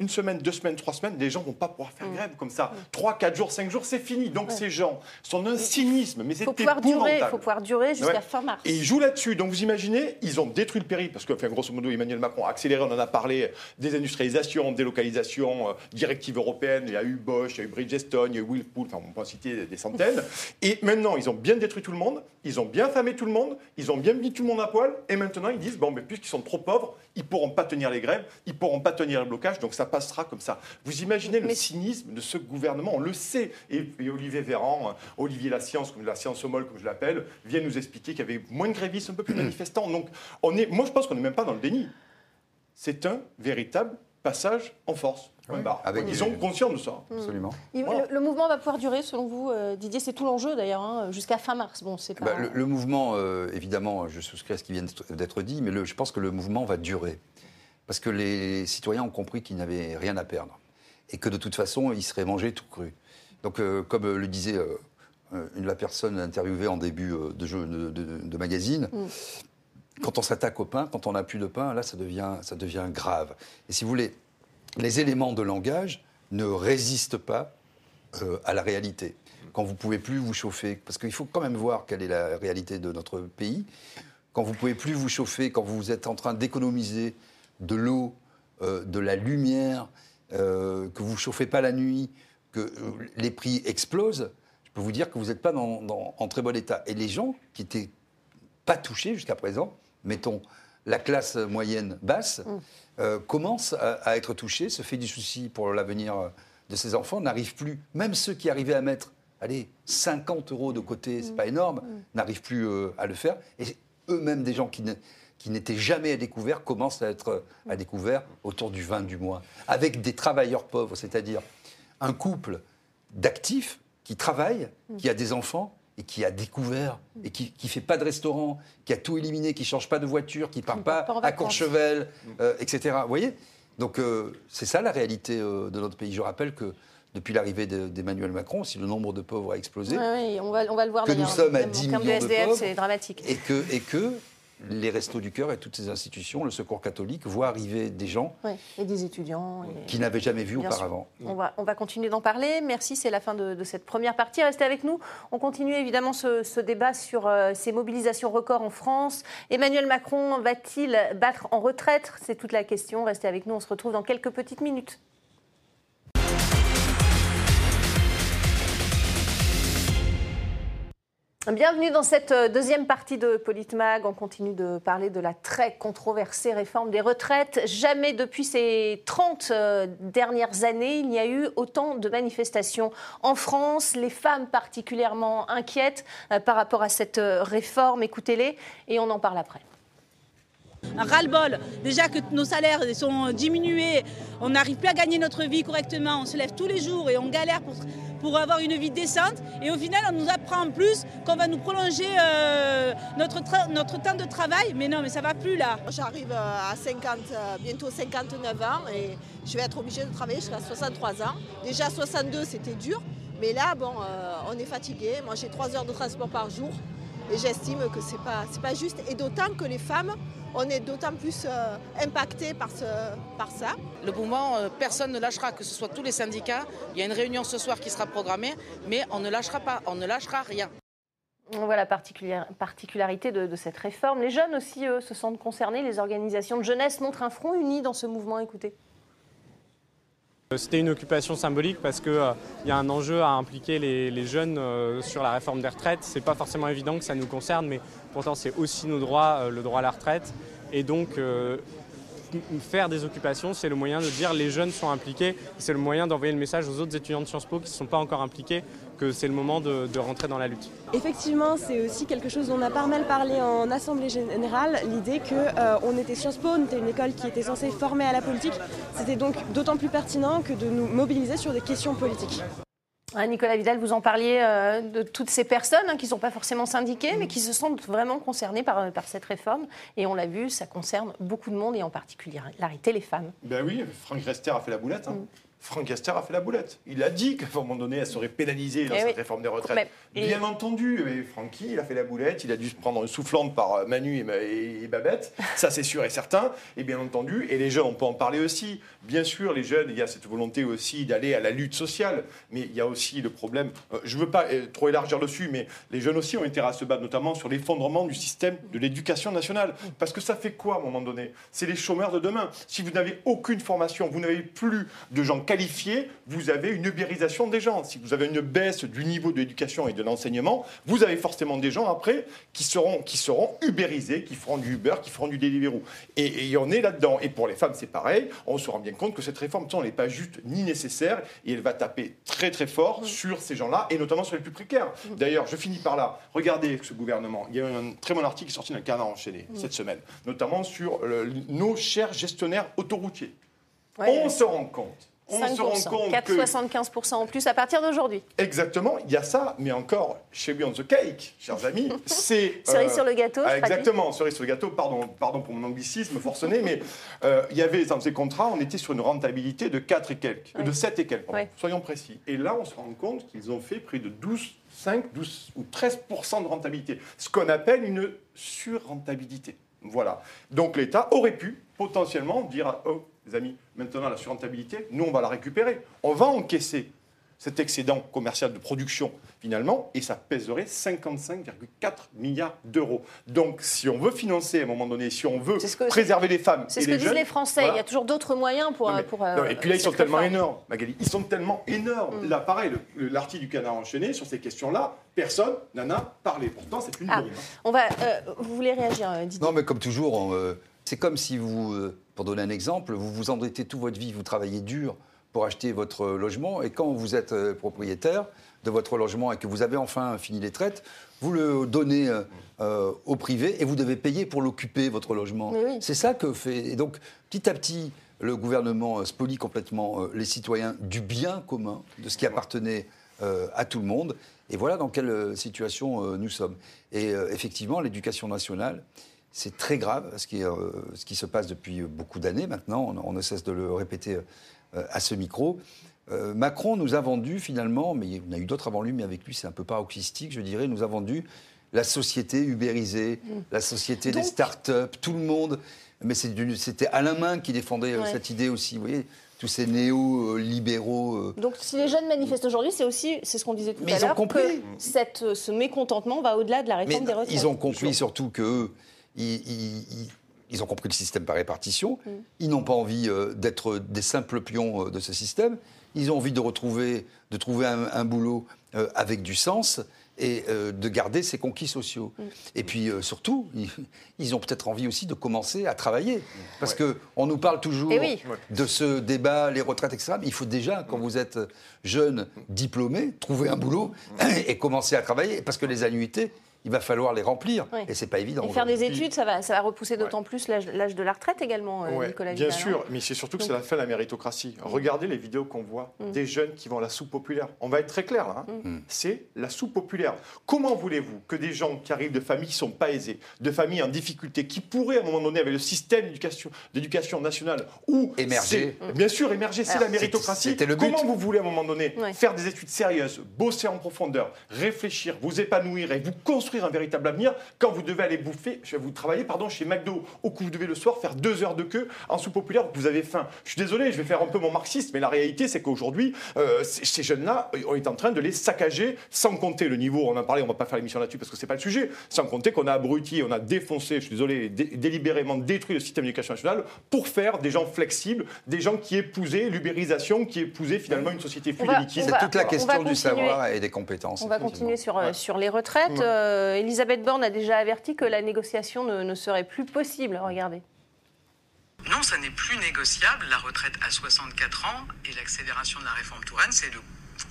une semaine, deux semaines, trois semaines, les gens vont pas pouvoir faire grève comme ça. Trois, quatre jours, cinq jours, c'est fini. Donc ces gens sont d'un cynisme, mais c'est épouvantable. faut pouvoir durer jusqu'à Ouais. fin mars. Et ils jouent là-dessus. Donc vous imaginez, ils ont détruit le pays, parce que, enfin, grosso modo, Emmanuel Macron a accéléré, on en a parlé, désindustrialisation, délocalisation, euh, directive européenne, il y a eu Bosch, il y a eu Bridgestone, il y a eu Whirlpool, enfin on peut en citer des centaines. <laughs> Et maintenant, ils ont bien détruit tout le monde, ils ont bien famé tout le monde, ils ont bien mis tout le monde à poil, et maintenant ils disent, bon, mais puisqu'ils sont trop pauvres, ils pourront pas tenir les grèves, ils pourront pas tenir le blocage, donc ça passera comme ça. Vous imaginez le Mais- cynisme de ce gouvernement, on le sait. Et, et Olivier Véran, euh, Olivier La Science, comme la science molle, comme je l'appelle, vient nous expliquer qu'il y avait moins de grévistes, un peu plus de manifestants. Donc, on est, moi, je pense qu'on n'est même pas dans le déni. C'est un véritable passage en force. Avec Ils sont conscients de ça. Absolument. Il- Voilà. le, le mouvement va pouvoir durer, selon vous, euh, Didier C'est tout l'enjeu, d'ailleurs, hein, jusqu'à fin mars. Bon, c'est pas... Bah, le, le mouvement, euh, évidemment, je souscris à ce qui vient d'être- dit, mais le- je pense que le mouvement va durer. Parce que les citoyens ont compris qu'ils n'avaient rien à perdre. Et que de toute façon, ils seraient mangés tout cru. Donc, euh, comme le disait une la personne interviewée en début euh, de, jeu, de, de- de magazine, quand on s'attaque au pain, quand on n'a plus de pain, là, ça devient, ça devient grave. Et si vous voulez, les éléments de langage ne résistent pas euh, à la réalité. Quand vous pouvez plus vous chauffer, parce qu'il faut quand même voir quelle est la réalité de notre pays. Quand vous pouvez plus vous chauffer, quand vous êtes en train d'économiser de l'eau, euh, de la lumière, euh, que vous chauffez pas la nuit, que les prix explosent, je peux vous dire que vous n'êtes pas en très bon état. Et les gens qui étaient pas touchés jusqu'à présent, mettons la classe moyenne basse, euh, commence à, à être touchée, se fait du souci pour l'avenir de ses enfants, n'arrive plus, même ceux qui arrivaient à mettre, allez, 50 euros de côté, c'est pas énorme, n'arrivent plus euh, à le faire. Et eux-mêmes, des gens qui ne- qui n'étaient jamais à découvert, commencent à être euh, à découvert autour du 20 du mois, avec des travailleurs pauvres, c'est-à-dire un couple d'actifs qui travaille, qui a des enfants et qui a découvert et qui ne fait pas de restaurant, qui a tout éliminé, qui ne change pas de voiture, qui ne part pas, Mm. à. Courchevel, euh, etc. Vous voyez? Donc euh, c'est ça la réalité euh, de notre pays. Je rappelle que depuis l'arrivée de- d'Emmanuel Macron, si le nombre de pauvres a explosé, Ouais, ouais, on, va, on va le voir Que nous sommes à En 10 termes de millions de SDF, pauvres. c'est dramatique. et que, et que les restos du cœur et toutes ces institutions, le secours catholique, voient arriver des gens et des étudiants. et- qui n'avaient jamais vu Bien auparavant. On va, on va continuer d'en parler. Merci, c'est la fin de, de cette première partie. Restez avec nous. On continue évidemment ce, ce débat sur euh, ces mobilisations records en France. Emmanuel Macron va-t-il battre en retraite? C'est toute la question. Restez avec nous. On se retrouve dans quelques petites minutes. Bienvenue dans cette euh, deuxième partie de Politmag. On continue de parler de la très controversée réforme des retraites. Jamais depuis ces 30 euh, dernières années, il n'y a eu autant de manifestations en France. Les femmes particulièrement inquiètes euh, par rapport à cette réforme. Écoutez-les et on en parle après. Un ras-le-bol. Déjà que nos salaires sont diminués, on n'arrive plus à gagner notre vie correctement, on se lève tous les jours et on galère pour, pour avoir une vie décente. Et au final, on nous apprend en plus qu'on va nous prolonger euh, notre, notre temps de travail. Mais non, mais ça va plus là. J'arrive euh, à 50, euh, bientôt 59 ans et je vais être obligée de travailler jusqu'à 63 ans. Déjà 62 c'était dur, mais là bon, on est fatigué. Moi j'ai 3 heures de transport par jour et j'estime que pas c'est pas juste. Et d'autant que les femmes, on est d'autant plus euh, impactées par, ce, par ça. Le mouvement, euh, personne ne lâchera, que ce soit tous les syndicats. Il y a une réunion ce soir qui sera programmée, mais on ne lâchera pas, on ne lâchera rien. On voit la particulière- particularité de, de cette réforme. Les jeunes aussi eux, se sentent concernés. Les organisations de jeunesse montrent un front uni dans ce mouvement. Écoutez. C'était une occupation symbolique parce qu'il y a un enjeu à impliquer les, jeunes euh, sur la réforme des retraites. C'est pas forcément évident que ça nous concerne, mais pourtant c'est aussi nos droits, euh, le droit à la retraite. Et donc euh, faire des occupations, c'est le moyen de dire les jeunes sont impliqués. C'est le moyen d'envoyer le message aux autres étudiants de Sciences Po qui ne sont pas encore impliqués que c'est le moment de, de rentrer dans la lutte. Effectivement, c'est aussi quelque chose dont on a pas mal parlé en assemblée générale, l'idée que euh, on était Sciences Po, on était une école qui était censée former à la politique. C'était donc d'autant plus pertinent que de nous mobiliser sur des questions politiques. Ah, Nicolas Vidal, vous en parliez euh, de toutes ces personnes hein, qui ne sont pas forcément syndiquées, mais qui se sentent vraiment concernées par, par cette réforme. Et on l'a vu, ça concerne beaucoup de monde et en particularité les femmes. Ben oui, Franck Rester a fait la boulette. hein. Franck Caster a fait la boulette. Il a dit qu'à un moment donné, elle serait pénalisée dans Eh cette oui. réforme des retraites. Mais- et- Bien entendu, mais Francky, il a fait la boulette, il a dû se prendre une soufflante par euh, Manu et, Ma- et- et Babette, <laughs> ça c'est sûr et certain. Et bien entendu, et les jeunes, on peut en parler aussi. Bien sûr, les jeunes, il y a cette volonté aussi d'aller à la lutte sociale, mais il y a aussi le problème, euh, je ne veux pas euh, trop élargir dessus, mais les jeunes aussi ont intérêt à se battre, notamment sur l'effondrement du système de l'éducation nationale. Parce que ça fait quoi à un moment donné? C'est les chômeurs de demain. Si vous n'avez aucune formation, vous n'avez plus de gens qualifiés, vous avez une ubérisation des gens. Si vous avez une baisse du niveau de l'éducation et de l'enseignement, vous avez forcément des gens après qui seront, qui seront ubérisés, qui feront du Uber, qui feront du Deliveroo. Et, et on est là-dedans. Et pour les femmes, c'est pareil. On se rend bien compte que cette réforme, elle n'est pas juste ni nécessaire, et elle va taper très très fort sur ces gens-là, et notamment sur les plus précaires. D'ailleurs, je finis par là. Regardez ce gouvernement. Il y a eu un très bon article qui est sorti dans le Canard enchaîné cette semaine, notamment sur le- nos chers gestionnaires autoroutiers. Ouais. on se rend compte. On se rend 5%, compte que 4,75% en plus à partir d'aujourd'hui. Exactement, il y a ça, mais encore, chez on the cake, chers <laughs> amis, c'est... Cerise sur le gâteau, ah, Exactement, cerise sur le gâteau, pardon, pardon pour mon anglicisme forcené, mais euh, il y avait dans ces contrats, on était sur une rentabilité de 4 et quelques, Oui. de 7 et quelques, Oui. soyons précis. Et là, on se rend compte qu'ils ont fait près de 12, 5, 12 ou 13% de rentabilité, ce qu'on appelle une surrentabilité. Voilà. Donc l'État aurait pu potentiellement dire, à- oh, les amis, maintenant la surrentabilité, nous on va la récupérer. On va encaisser cet excédent commercial de production finalement, et ça pèserait 55,4 milliards d'euros. Donc si on veut financer à un moment donné, si on veut que- préserver les femmes C'est et ce que les disent jeunes, les Français. voilà. Il y a toujours d'autres moyens pour. Non, mais- pour, euh, non, et puis là, ils sont tellement énormes, Magali. Ils sont tellement énormes. Mm. Là, pareil, le- le- l'article du canard enchaîné, sur ces questions-là, personne n'en a parlé. Pourtant, c'est une Ah, bombe. on va. euh, vous voulez réagir, euh, Didier? Non, mais comme toujours, on, euh, c'est comme si vous, euh, pour donner un exemple, vous vous endettez toute votre vie, vous travaillez dur pour acheter votre logement, et quand vous êtes euh, propriétaire de votre logement et que vous avez enfin fini les traites, vous le donnez euh, euh, au privé et vous devez payer pour l'occuper, votre logement. Oui. C'est ça que fait. Et donc, petit à petit, le gouvernement euh, spolie complètement euh, les citoyens du bien commun, de ce qui appartenait euh, à tout le monde. Et voilà dans quelle euh, situation euh, nous sommes. Et euh, effectivement, l'éducation nationale, c'est très grave ce qui, euh, ce qui se passe depuis beaucoup d'années maintenant. On, on ne cesse de le répéter euh, à ce micro. Euh, Macron nous a vendu finalement, mais il y en a eu d'autres avant lui, mais avec lui c'est un peu paroxystique, je dirais, nous a vendu la société ubérisée, la société des start-up, tout le monde. Mais c'était Alain Minc qui défendait Ouais. cette idée aussi, vous voyez, tous ces néo-libéraux. Donc, si les jeunes manifestent aujourd'hui, c'est aussi, c'est ce qu'on disait tout Mais à ils ont l'heure, compris. que cette, ce mécontentement va au-delà de la Mais réforme des retraites. ils ont compris surtout que ils, ils- ils- ils ont compris le système par répartition. Mm. Ils n'ont pas envie euh, d'être des simples pions euh, de ce système. Ils ont envie de retrouver, de trouver un, un boulot euh, avec du sens et euh, de garder ses conquis sociaux. Mm. Et puis euh, surtout, ils, ils ont peut-être envie aussi de commencer à travailler. Parce que on nous parle toujours Eh oui. de ce débat, les retraites, etc. Mais il faut déjà, quand vous êtes jeune, diplômé, trouver un boulot et commencer à travailler. Parce que les annuités, il va falloir les remplir. Oui. Et c'est pas évident. Et faire des études, ça va, ça va repousser d'autant plus l'âge l'âge de la retraite également, euh, Ouais, Nicolas bien Vidal, hein. sûr, mais c'est surtout que c'est la fin de la méritocratie. Regardez les vidéos qu'on voit Mm. des jeunes qui vont à la soupe populaire. On va être très clair là. hein. Mm. C'est la soupe populaire. Comment voulez-vous que des gens qui arrivent de familles qui ne sont pas aisées, de familles en difficulté, qui pourraient à un moment donné, avec le système d'éducation, d'éducation nationale, ou Émerger. Bien sûr, émerger, c'est la méritocratie. c'était le but. Comment vous voulez à un moment donné Ouais. faire des études sérieuses, bosser en profondeur, réfléchir, vous épanouir et vous construire un véritable avenir quand vous devez aller bouffer, vous travaillez pardon, chez McDo ou que vous devez le soir faire deux heures de queue en sous populaire que vous avez faim. Je suis désolé, je vais faire un peu mon marxiste, mais la réalité c'est qu'aujourd'hui, euh, ces jeunes-là, on est en train de les saccager sans compter le niveau, on en a parlé, on va pas faire l'émission là-dessus parce que c'est pas le sujet, sans compter qu'on a abruti, on a défoncé, je suis désolé, dé- délibérément détruit le système d'éducation nationale pour faire des gens flexibles, des gens qui épousaient l'ubérisation, qui épousaient finalement une société fluide et liquide. C'est toute la question du savoir et des compétences. On va continuer sur, euh, Ouais. sur les retraites. Ouais. Euh, Elisabeth Borne a déjà averti que la négociation ne, ne serait plus possible. Regardez. Non, ça n'est plus négociable. La retraite à 64 ans et l'accélération de la réforme Touraine, c'est le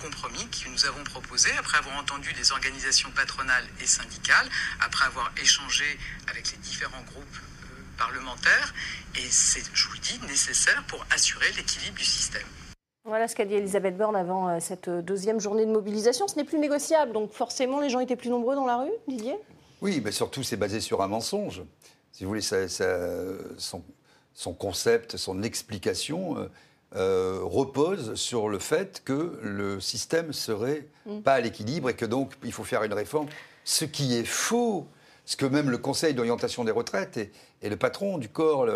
compromis que nous avons proposé après avoir entendu les organisations patronales et syndicales, après avoir échangé avec les différents groupes euh, parlementaires. Et c'est, je vous le dis, nécessaire pour assurer l'équilibre du système. Voilà ce qu'a dit Elisabeth Borne avant euh, cette euh, deuxième journée de mobilisation. Ce n'est plus négociable. Donc forcément, les gens étaient plus nombreux dans la rue, Didier? Oui, mais surtout, c'est basé sur un mensonge. Si vous voulez, ça- ça- son, son concept, son explication, euh, repose sur le fait que le système serait Mm. pas à l'équilibre et que donc il faut faire une réforme, ce qui est faux. Ce que même le Conseil d'orientation des retraites et, et le patron du corps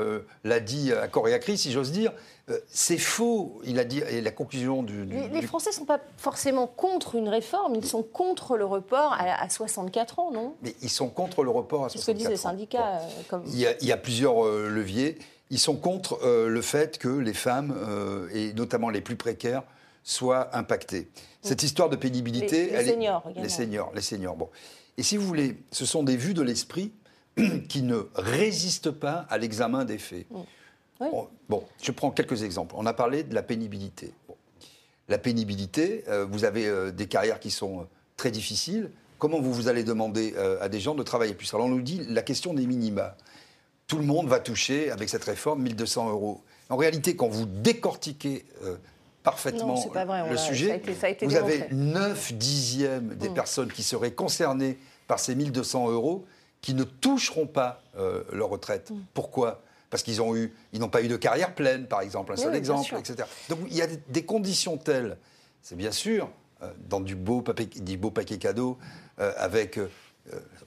l'a dit à corps et à cri, si j'ose dire, euh, c'est faux. Il a dit, et la conclusion du, du- Les, Français ne sont pas forcément contre une réforme, ils sont contre le report à, à 64 ans, non? Mais ils sont contre le report à C'est ce que disent 64 les ans. syndicats. euh, comme... Il y a, il y a plusieurs euh, leviers. Ils sont contre euh, le fait que les femmes, et notamment les plus précaires, soient impactées. Cette histoire de pénibilité... Les- les elle est- seniors également. Les seniors, les seniors, bon. Et si vous voulez, ce sont des vues de l'esprit <clears throat> qui ne résistent pas à l'examen des faits. Bon, bon, je prends quelques exemples. On a parlé de la pénibilité. Bon. La pénibilité, euh, vous avez euh, des carrières qui sont euh, très difficiles. Comment vous, vous allez demander euh, à des gens de travailler plus Alors on nous dit la question des minima. Tout le monde va toucher, avec cette réforme, 1200 euros. En réalité, quand vous décortiquez parfaitement Non, c'est pas vrai, on le l'a- ça a sujet, été- ça a été vous démontré. avez 9 dixièmes des Mm. personnes qui seraient concernées par ces 1200 euros qui ne toucheront pas leur retraite. Mm. Pourquoi? Parce qu'ils ont eu, ils n'ont pas eu de carrière pleine, par exemple, un seul oui, exemple, etc. Donc il y a des- conditions telles. C'est bien sûr euh, dans du beau, papier, du beau paquet cadeau, euh, avec, euh,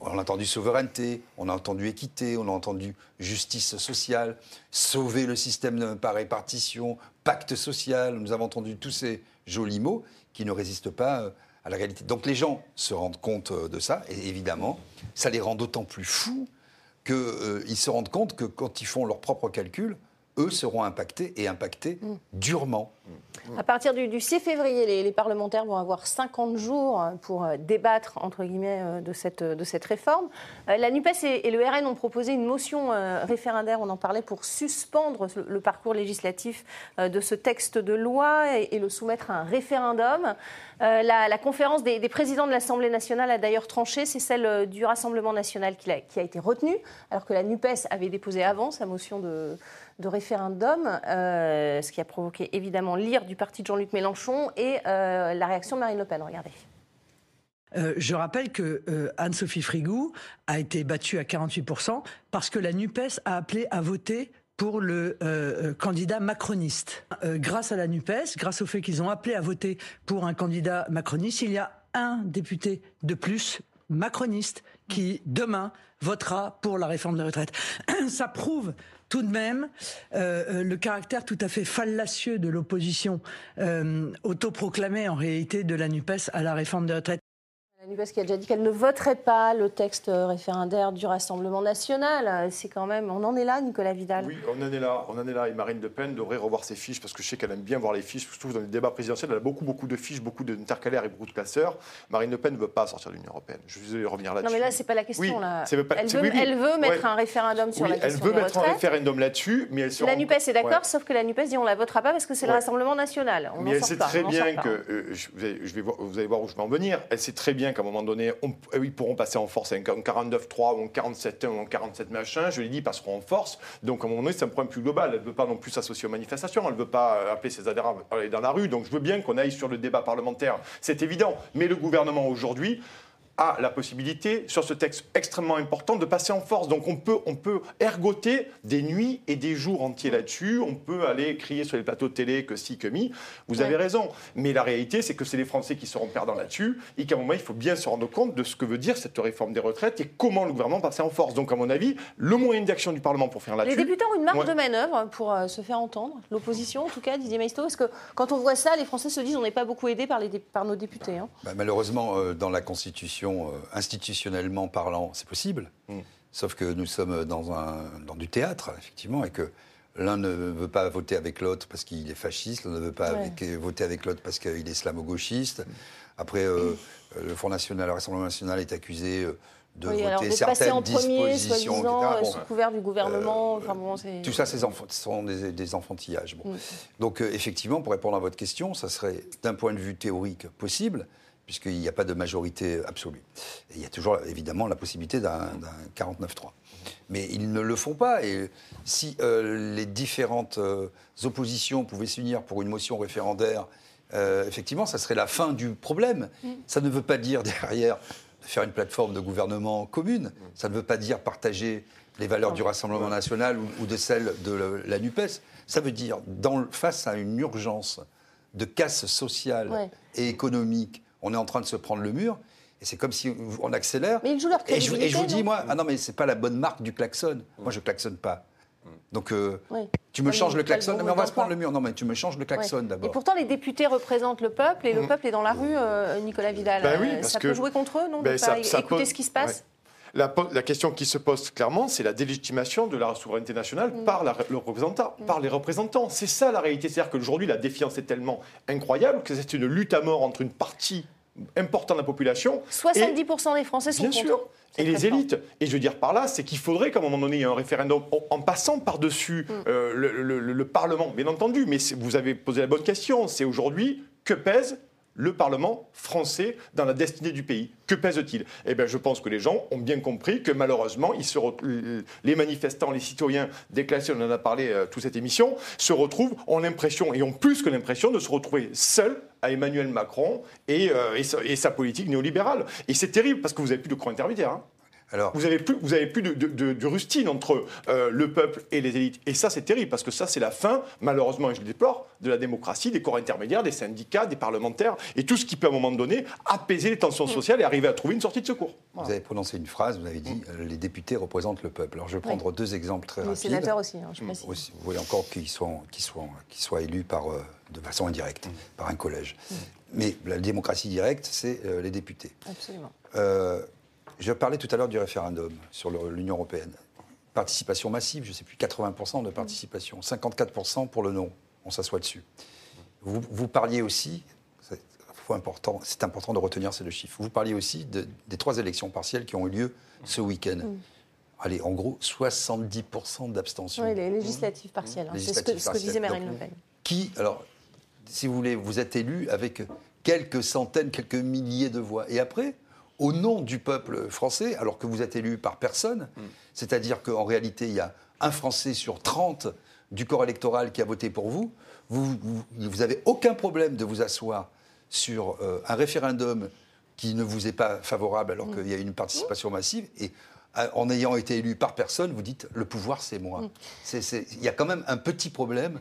on a entendu souveraineté, on a entendu équité, on a entendu justice sociale, sauver le système de- par répartition, pacte social. Nous avons entendu tous ces jolis mots qui ne résistent pas à la réalité. Donc les gens se rendent compte de ça, et évidemment, ça les rend d'autant plus fous qu'ils se rendent compte que quand ils font leurs propres calculs, eux seront impactés et impactés durement. À partir du, du 6 février, les, parlementaires vont avoir 50 jours pour euh, débattre, entre guillemets, euh, de cette, réforme. Euh, La NUPES et, le RN ont proposé une motion euh, référendaire, on en parlait, pour suspendre le, parcours législatif euh, de ce texte de loi et, le soumettre à un référendum. Euh, la, conférence des, présidents de l'Assemblée nationale a d'ailleurs tranché, c'est celle euh, du Rassemblement national qui a, été retenue, alors que la NUPES avait déposé avant sa motion de, référendum, euh, ce qui a provoqué évidemment l'ire du parti de Jean-Luc Mélenchon et euh, la réaction de Marine Le Pen. Regardez. Euh, je rappelle que euh, Anne-Sophie Frigou a été battue à 48% parce que la NUPES a appelé à voter pour le candidat macroniste. Grâce à la NUPES, grâce au fait qu'ils ont appelé à voter pour un candidat macroniste, il y a un député de plus macroniste qui, demain, votera pour la réforme des retraites. <clears throat> Ça prouve tout de même euh, euh, le caractère tout à fait fallacieux de l'opposition euh, autoproclamée en réalité de la NUPES à la réforme des retraites. La NUPES qui a déjà dit qu'elle ne voterait pas le texte référendaire du Rassemblement national. C'est quand même, on en est là, Nicolas Vidal. Oui, on en est là. On en est là. Et Marine Le Pen devrait revoir ses fiches parce que je sais qu'elle aime bien voir les fiches. Je trouve dans les débats présidentiels, elle a beaucoup, beaucoup de fiches, beaucoup d'intercalaires et beaucoup de classeurs. Marine Le Pen ne veut pas sortir de l'Union européenne. Je vais revenir Non, là-dessus. mais là, c'est pas la question. Oui, là. c'est pas- elle, veut, oui, oui. elle veut mettre Ouais. un référendum sur la elle question veut des mettre un référendum là-dessus, mais elle se La rend- NUPES est d'accord, Ouais. sauf que la NUPES dit on la votera pas parce que c'est le. Rassemblement national. On Mais elle sait pas, très bien que, euh, je vais, je vais voir- vous allez voir où je vais en venir, elle sait très bien qu'à un moment donné, on, ils pourront passer en force avec un 49-3 ou un 47-1 ou un 47 machin, je l'ai dit, ils passeront en force. Donc à un moment donné, c'est un problème plus global. Elle ne veut pas non plus s'associer aux manifestations, elle ne veut pas euh, appeler ses adhérents à aller dans la rue. Donc je veux bien qu'on aille sur le débat parlementaire, c'est évident. Mais le gouvernement aujourd'hui a la possibilité, sur ce texte extrêmement important, de passer en force. Donc on peut, on peut ergoter des nuits et des jours entiers là-dessus. On peut aller crier sur les plateaux de télé que si, que mi. Vous Ouais. avez raison. Mais la réalité, c'est que c'est les Français qui seront perdants là-dessus et qu'à un moment, il faut bien se rendre compte de ce que veut dire cette réforme des retraites et comment le gouvernement passer en force. Donc, à mon avis, le moyen d'action du Parlement pour faire Les là-dessus. députés ont une marge Ouais. de manœuvre pour euh, se faire entendre. L'opposition, en tout cas, Didier Maisto, parce que quand on voit ça, les Français se disent on n'est pas beaucoup aidés par, les dé- par nos députés. hein. Bah, malheureusement, euh, dans la Constitution, euh, institutionnellement parlant, c'est possible. Mm. Sauf que nous sommes dans, un, dans du théâtre, effectivement, et que l'un ne veut pas voter avec l'autre parce qu'il est fasciste, l'autre ne veut pas Ouais. avec- voter avec l'autre parce qu'il est islamo-gauchiste. Après, euh, le Front National, le Rassemblement National est accusé euh, de Oui, alors voter de passer certaines en premier, dispositions, soi-disant, etc. euh, Bon, sous couvert du gouvernement. enfin, bon, c'est- tout ça, ces enfants, ce sont des, des enfantillages. Bon. Mm. Donc, euh, effectivement, pour répondre à votre question, ça serait d'un point de vue théorique possible, puisqu'il n'y a pas de majorité absolue. Et il y a toujours, évidemment, la possibilité d'un d'un 49-3. Mais ils ne le font pas. Et si euh, les différentes euh, oppositions pouvaient s'unir pour une motion référendaire, euh, effectivement, ça serait la fin du problème. Ça ne veut pas dire <laughs> derrière de faire une plateforme de gouvernement commune. Ça ne veut pas dire partager les valeurs du Rassemblement national ou, ou de celles de la NUPES. Ça veut dire, dans, face à une urgence de casse sociale Ouais. et économique, on est en train de se prendre le mur. Et c'est comme si on accélère. Mais ils jouent leur et je, et je vous crédibilité, dis, non moi, ah non, mais c'est pas la bonne marque du klaxon. Moi, je klaxonne pas. Donc, euh, Ouais. tu me changes le- klaxon. bon mais on va se prendre le mur. Non, mais tu me changes le klaxon Ouais. Et d'abord. pourtant, les députés représentent le peuple et le peuple est dans la rue, euh, Nicolas Vidal. Ben oui, Euh, parce ça que- peut jouer contre eux, non de Ben, pas ça- ça écouter ce qui se passe ouais. La, question qui se pose clairement, c'est la délégitimation de la souveraineté nationale Mm. par, la- le représentant, par les représentants. C'est ça la réalité. C'est-à-dire qu'aujourd'hui, la défiance est tellement incroyable que c'est une lutte à mort entre une partie importante de la population et 70% des Français sont Bien contre. sûr. Et les élites. Et je veux dire par là, c'est qu'il faudrait qu'à un moment donné, il y ait un référendum en, passant par-dessus Mm. euh, le, le- le- le Parlement, bien entendu. Mais vous avez posé la bonne question. C'est aujourd'hui, que pèse le Parlement français dans la destinée du pays Que pèse-t-il? Eh bien, je pense que les gens ont bien compris que malheureusement, re- les manifestants, les citoyens déclassés, on en a parlé euh, toute cette émission, se retrouvent, ont l'impression, et ont plus que l'impression, de se retrouver seuls à Emmanuel Macron et, euh, sa, politique néolibérale. Et c'est terrible parce que vous n'avez plus de courant intermédiaire. hein. Alors, Vous avez plus, vous avez plus de, de- de- de rustine entre euh, le peuple et les élites. Et ça, c'est terrible, parce que ça, c'est la fin, malheureusement, et je le déplore, de la démocratie, des corps intermédiaires, des syndicats, des parlementaires, et tout ce qui peut, à un moment donné, apaiser les tensions sociales et arriver à trouver une sortie de secours. Vous avez prononcé une phrase, vous avez dit euh, les députés représentent le peuple. Alors je vais prendre Oui. deux exemples très Les rapides. sénateurs aussi, hein, je précise. Aussi, vous voyez encore qu'ils soient, élus par, euh, de façon indirecte, par un collège. Mais la démocratie directe, c'est euh, les députés. Absolument. Je parlais tout à l'heure du référendum sur l'Union européenne. Participation massive, je ne sais plus, 80% de participation, 54% pour le non. On s'assoit dessus. Vous, vous parliez aussi, c'est important, c'est important de retenir ces deux chiffres, vous parliez aussi de- des trois élections partielles qui ont eu lieu ce week-end. Mm. Allez, en gros, 70% d'abstention. Oui, les législatives partielles. hein. C'est ce que, ce disait Marine Le Pen. Qui, alors, si vous voulez, vous êtes élu avec quelques centaines, quelques milliers de voix. Et après, au nom du peuple français, alors que vous êtes élu par personne, c'est-à-dire qu'en réalité, il y a un Français sur 30 du corps électoral qui a voté pour vous, vous n'avez aucun problème de vous asseoir sur euh, un référendum qui ne vous est pas favorable alors qu'il y a une participation massive. Et euh, en ayant été élu par personne, vous dites le pouvoir, c'est moi. Mm. C'est- c'est- Il y a quand même un petit problème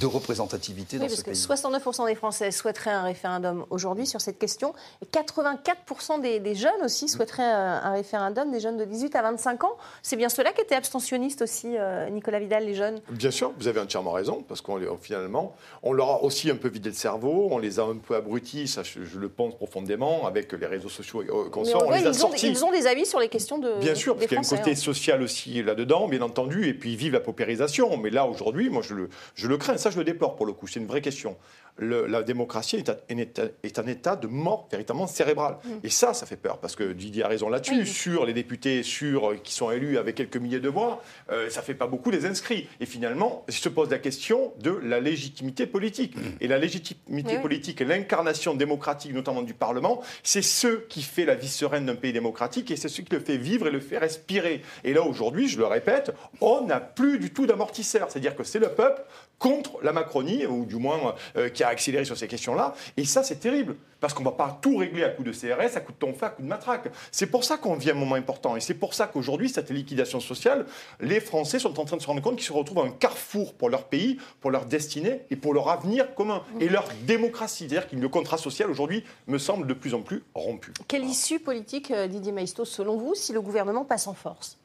de représentativité Oui, dans parce ce que pays. 69% des Français souhaiteraient un référendum aujourd'hui sur cette question. Et 84% des, des jeunes aussi souhaiteraient un, un référendum, des jeunes de 18 à 25 ans. C'est bien ceux-là qui étaient abstentionnistes aussi, euh, Nicolas Vidal, les jeunes Bien sûr, vous avez entièrement raison, parce qu'on les- finalement, on leur a aussi un peu vidé le cerveau, on les a un peu abrutis, ça je, je le pense profondément, avec les réseaux sociaux euh, on on, les a ils, ont, sortis. ils ont des avis sur les questions de Bien sûr, parce qu'il y a un côté hein. social aussi là-dedans, bien entendu, et puis ils vivent la paupérisation. Mais là, aujourd'hui, moi, je le, je le crains, ça, je le déplore pour le coup, c'est une vraie question. Le- la démocratie est, un- est un- est un état de mort véritablement cérébral. Mm. Et ça, ça fait peur, parce que Didier a raison là-dessus, sur les députés sur, euh, qui sont élus avec quelques milliers de voix, euh, ça fait pas beaucoup des inscrits. Et finalement, se pose la question de la légitimité politique. Et la légitimité oui. politique et l'incarnation démocratique, notamment du Parlement, c'est ce qui fait la vie sereine d'un pays démocratique et c'est ce qui le fait vivre et le fait respirer. Et là, aujourd'hui, je le répète, on n'a plus du tout d'amortisseur. C'est-à-dire que c'est le peuple contre la Macronie, ou du moins euh, qui a accéléré sur ces questions-là. Et ça, c'est terrible, parce qu'on ne va pas tout régler à coup de CRS, à coup de tonfa, à coup de matraque. C'est pour ça qu'on vit un moment important. Et c'est pour ça qu'aujourd'hui, cette liquidation sociale, les Français sont en train de se rendre compte qu'ils se retrouvent à un carrefour pour leur pays, pour leur destinée et pour leur avenir commun. Et leur démocratie. C'est-à-dire que le contrat social, aujourd'hui, me semble de plus en plus rompu. Quelle issue politique, euh, Didier Maistos, selon vous, si le gouvernement passe en force?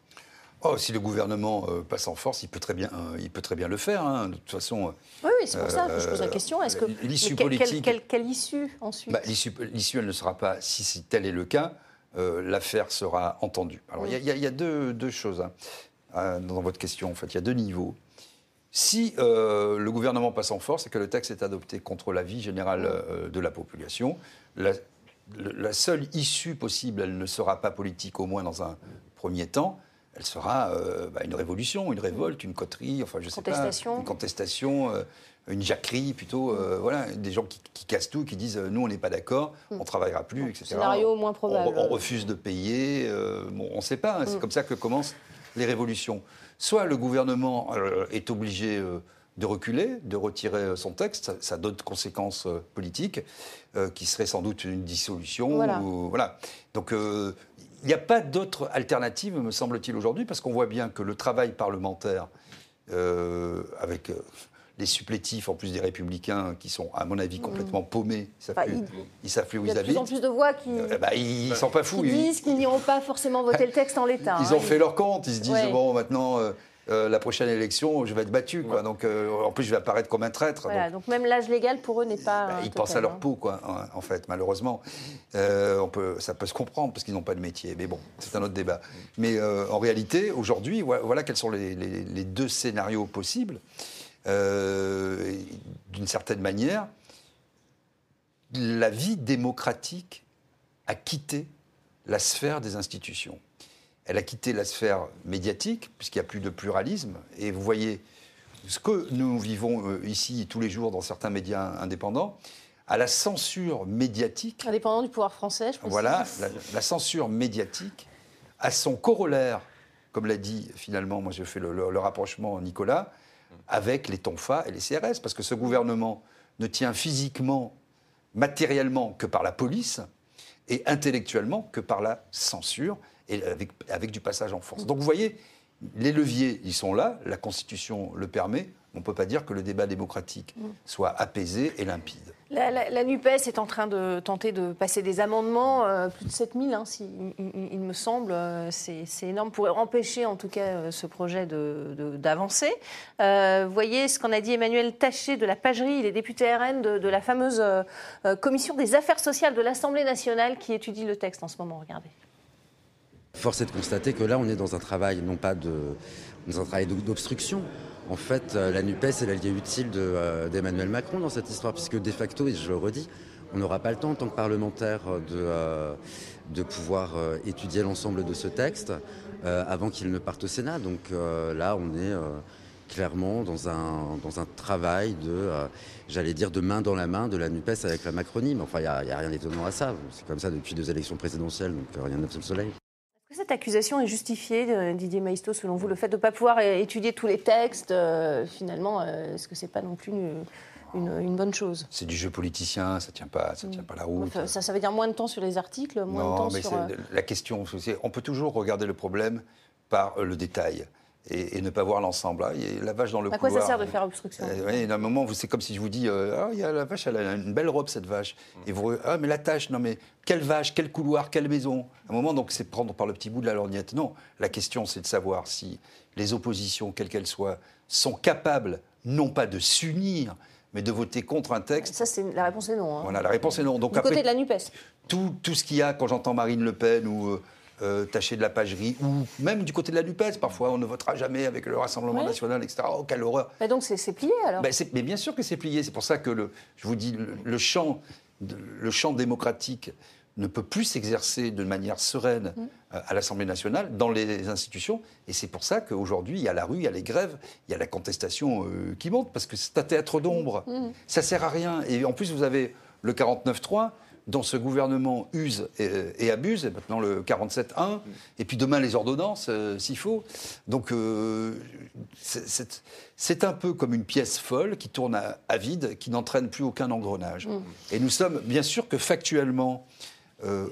Oh, si le gouvernement euh, passe en force, il peut très bien, euh, il peut très bien le faire. hein. De toute façon, Oui, oui, c'est pour ça que je pose la euh, question. Est-ce que l'issue mais quelle- quelle- politique- quelle, issue ensuite Bah, L'issue, l'issue, elle ne sera pas, si, si tel est le cas, euh, l'affaire sera entendue. Alors, il y a- y, y deux, deux choses hein, euh, dans votre question. En fait, il y a deux niveaux. Si euh, le gouvernement passe en force et que le texte est adopté contre l'avis général euh, de la population, la seule issue possible, elle ne sera pas politique, au moins dans un premier temps. Elle sera euh, bah, une révolution, une révolte, une coterie, enfin je sais pas, Contestation. une contestation, euh, une jacquerie plutôt, euh, voilà, des gens qui, qui cassent tout, qui disent nous on n'est pas d'accord, on travaillera plus, etc. Scénario moins probable. On, on refuse de payer. bon, on ne sait pas. hein, C'est Mm. comme ça que commencent les révolutions. Soit le gouvernement est obligé de reculer, de retirer son texte. Ça, ça a d'autres conséquences politiques, qui seraient sans doute une dissolution. Voilà. ou- voilà. Donc. Il n'y a pas d'autre alternative, me semble-t-il, aujourd'hui, parce qu'on voit bien que le travail parlementaire, euh, avec euh, les supplétifs, en plus des républicains, qui sont, à mon avis, complètement paumés, ils ne savent, Enfin, plus- il- ils savent plus où Il y ils a de plus en habitent. plus de voix qui, Euh, bah, ils ne sont pas fous. qui ils- disent qu'ils n'iront pas forcément voter le texte en l'état. <laughs> Ils hein. ont fait leur compte, ils se disent Ouais. bon maintenant euh, euh, la prochaine élection je vais être battu quoi. Donc euh, en plus je vais apparaître comme un traître. Voilà, Donc, donc même l'âge légal pour eux n'est pas. bah, euh, ils pensent à leur peau quoi en- en fait malheureusement. Euh, on peut, ça peut se comprendre parce qu'ils n'ont pas de métier. Mais bon c'est un autre débat. Mais en réalité aujourd'hui voilà, voilà quels sont les, les- les deux scénarios possibles. D'une certaine manière la vie démocratique a quitté la sphère des institutions. Elle a quitté la sphère médiatique, puisqu'il n'y a plus de pluralisme. Et vous voyez ce que nous vivons euh, ici tous les jours dans certains médias indépendants, à la censure médiatique, Indépendant du pouvoir français, je pense. voilà, la, la censure médiatique, à son corollaire, comme l'a dit finalement, moi je fais le, le- le rapprochement Nicolas, avec les tonfas et les CRS, parce que ce gouvernement ne tient physiquement, matériellement que par la police et intellectuellement que par la censure et avec, avec du passage en force. Donc vous voyez, les leviers, ils sont là, la Constitution le permet, on ne peut pas dire que le débat démocratique soit apaisé et limpide. La, la- la NUPES est en train de tenter de passer des amendements, euh, plus de 7000, hein, si, il, il- il me semble. euh, c'est énorme pour empêcher, en tout cas, euh, ce projet de- de- d'avancer. Euh, vous voyez ce qu'en a dit Emmanuel Taché de la Pagerie, il est député RN de, de la fameuse commission des affaires sociales de l'Assemblée nationale qui étudie le texte en ce moment. Regardez. Force est de constater que là, on est dans un travail, non pas de, dans un travail d'obstruction. En fait, euh, la NUPES est l'allié utile euh, d'Emmanuel Macron dans cette histoire, puisque de facto, et je le redis, on n'aura pas le temps en tant que parlementaire euh, de, pouvoir étudier l'ensemble de ce texte avant qu'il ne parte au Sénat. Donc là, on est clairement dans un, travail de, j'allais dire, de main dans la main de la NUPES avec la Macronie. Mais enfin, il n'y a, rien d'étonnant à ça. C'est comme ça depuis deux élections présidentielles, donc rien neuf. Que cette accusation est justifiée, euh, Didier Maïsto, selon vous Le fait de ne pas pouvoir euh, étudier tous les textes, euh, finalement, euh, est-ce que c'est pas non plus une, une- une bonne chose? C'est du jeu politicien, ça ne tient, pas, ça tient pas la route. Enfin, ça, ça veut dire moins de temps sur les articles, moins de Non, temps mais sur. c'est- la question, on peut toujours regarder le problème par le détail et, et ne pas voir l'ensemble. Ah, il y a la vache dans le À quoi ça couloir. sert de faire obstruction? Euh, oui, à un moment, c'est comme si je vous dis, euh, ah, il y a la vache, elle a une belle robe cette vache. Et vous, ah, mais la tâche, non mais quelle vache, quel couloir, quelle maison? À un moment, donc, c'est prendre par le petit bout de la lorgnette. Non, la question, c'est de savoir si les oppositions, quelles qu'elles soient, sont capables non pas de s'unir, mais de voter contre un texte. Ça, c'est la réponse est non. hein. Voilà, la réponse est non. Donc du après, côté de la Nupes. tout, tout ce qu'il y a quand j'entends Marine Le Pen ou euh, Taché de la Pagerie, ou même du côté de la NUPES, parfois on ne votera jamais avec le Rassemblement Ouais. national, etc. Oh, quelle horreur Mais donc c'est plié alors. Ben, c'est- mais bien sûr que c'est plié. C'est pour ça que le, je vous dis, le, le champ, le champ démocratique ne peut plus s'exercer de manière sereine Mm. euh, à l'Assemblée nationale, dans les institutions. Et c'est pour ça qu'aujourd'hui, il y a la rue, il y a les grèves, il y a la contestation euh, qui monte, parce que c'est un théâtre d'ombre. Mm. Ça sert à rien. Et en plus, vous avez le 49-3 dont ce gouvernement use et, et abuse, et maintenant le 47-1, et puis demain les ordonnances, euh, s'il faut. Donc euh, c'est- un peu comme une pièce folle qui tourne à, à vide, qui n'entraîne plus aucun engrenage. Mm. Et nous sommes, bien sûr que factuellement, euh, euh,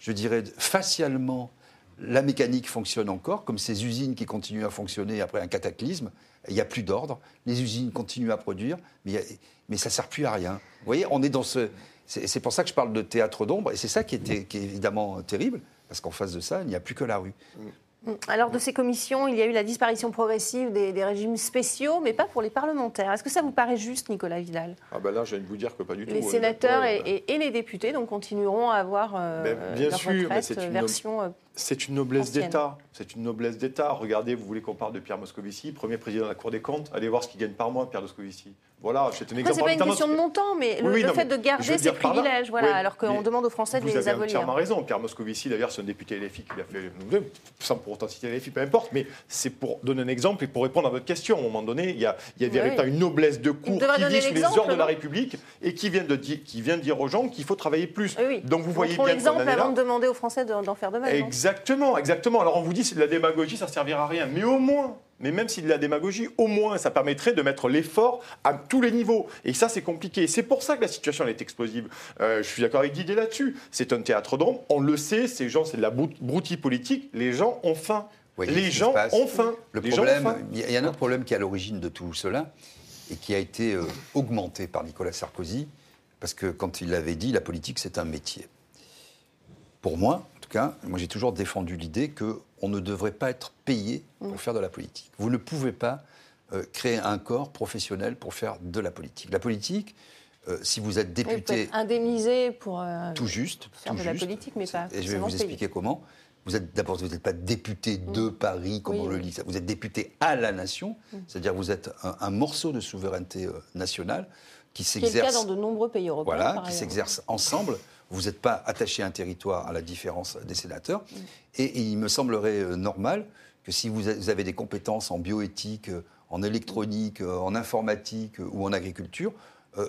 je dirais facialement, la mécanique fonctionne encore, comme ces usines qui continuent à fonctionner après un cataclysme. Il n'y a plus d'ordre, les usines continuent à produire, mais, a- mais ça ne sert plus à rien. Vous voyez, on est dans ce... C'est pour ça que je parle de théâtre d'ombre, et c'est ça qui est, qui est évidemment terrible, parce qu'en face de ça, il n'y a plus que la rue. Alors de ces commissions, il y a eu la disparition progressive des, des régimes spéciaux, mais pas pour les parlementaires. Est-ce que ça vous paraît juste, Nicolas Vidal? Ah ben là, je viens de vous dire que pas du tout. Les Euh, sénateurs et, et- et les députés donc continueront à avoir euh, Ben, bien leur sûr, mais retraite c'est euh, une version. C'est une noblesse d'État. C'est une noblesse d'État. Regardez, vous voulez qu'on parle de Pierre Moscovici, premier président de la Cour des comptes. Allez voir ce qu'il gagne par mois, Pierre Moscovici. Voilà, c'est un exemple. c'est pas une question de montant, mais le, Oui, oui, le non, fait mais de garder ses privilèges, voilà, Oui, alors qu'on demande aux Français de Vous les avez abolir. entièrement raison. Pierre Moscovici, d'ailleurs, c'est un député LFI qui l'a fait, sans pour autant citer LFI, peu importe, mais c'est pour donner un exemple et pour répondre à votre question. À un moment donné, il y a, il y a véritablement oui. une noblesse de cour qui vit sous les ordres de la République et qui vient, de dire, qui vient dire aux gens qu'il faut travailler plus. Donc vous voyez bien est avant de demander aux Français de- d'en faire de même. Exactement, exactement. Alors on vous dit c'est de la démagogie, ça ne servira à rien. Mais au moins, mais même si de la démagogie, au moins ça permettrait de mettre l'effort à tous les niveaux. Et ça c'est compliqué. C'est pour ça que la situation elle est explosive. Euh, je suis d'accord avec Didier là-dessus. C'est un théâtre d'ombre. On le sait, ces gens c'est de la broutilles politique. Les gens ont faim. Les gens ont faim. Le Les problème, il y a- un autre problème qui est à l'origine de tout cela et qui a été euh, augmenté par Nicolas Sarkozy, parce que quand il avait dit la politique c'est un métier. Pour moi, cas, moi j'ai toujours défendu l'idée qu'on ne devrait pas être payé pour faire de la politique. Vous ne pouvez pas euh, créer un corps professionnel pour faire de la politique. La politique, euh, si vous êtes vous député être indemnisé pour euh, tout juste, faire tout de la politique, mais pas et je vais vous payé. expliquer comment. Vous êtes d'abord, vous n'êtes pas député de Paris, comme Oui, on le lit. Vous êtes député à la nation, Mm. c'est-à-dire vous êtes un, un morceau de souveraineté nationale qui s'exerce. dans de nombreux pays européens. Voilà, qui s'exercent ensemble. Vous n'êtes pas attaché à un territoire, à la différence des sénateurs. Et, il me semblerait euh, normal que si vous avez des compétences en bioéthique, euh, en électronique, euh, en informatique ou en agriculture,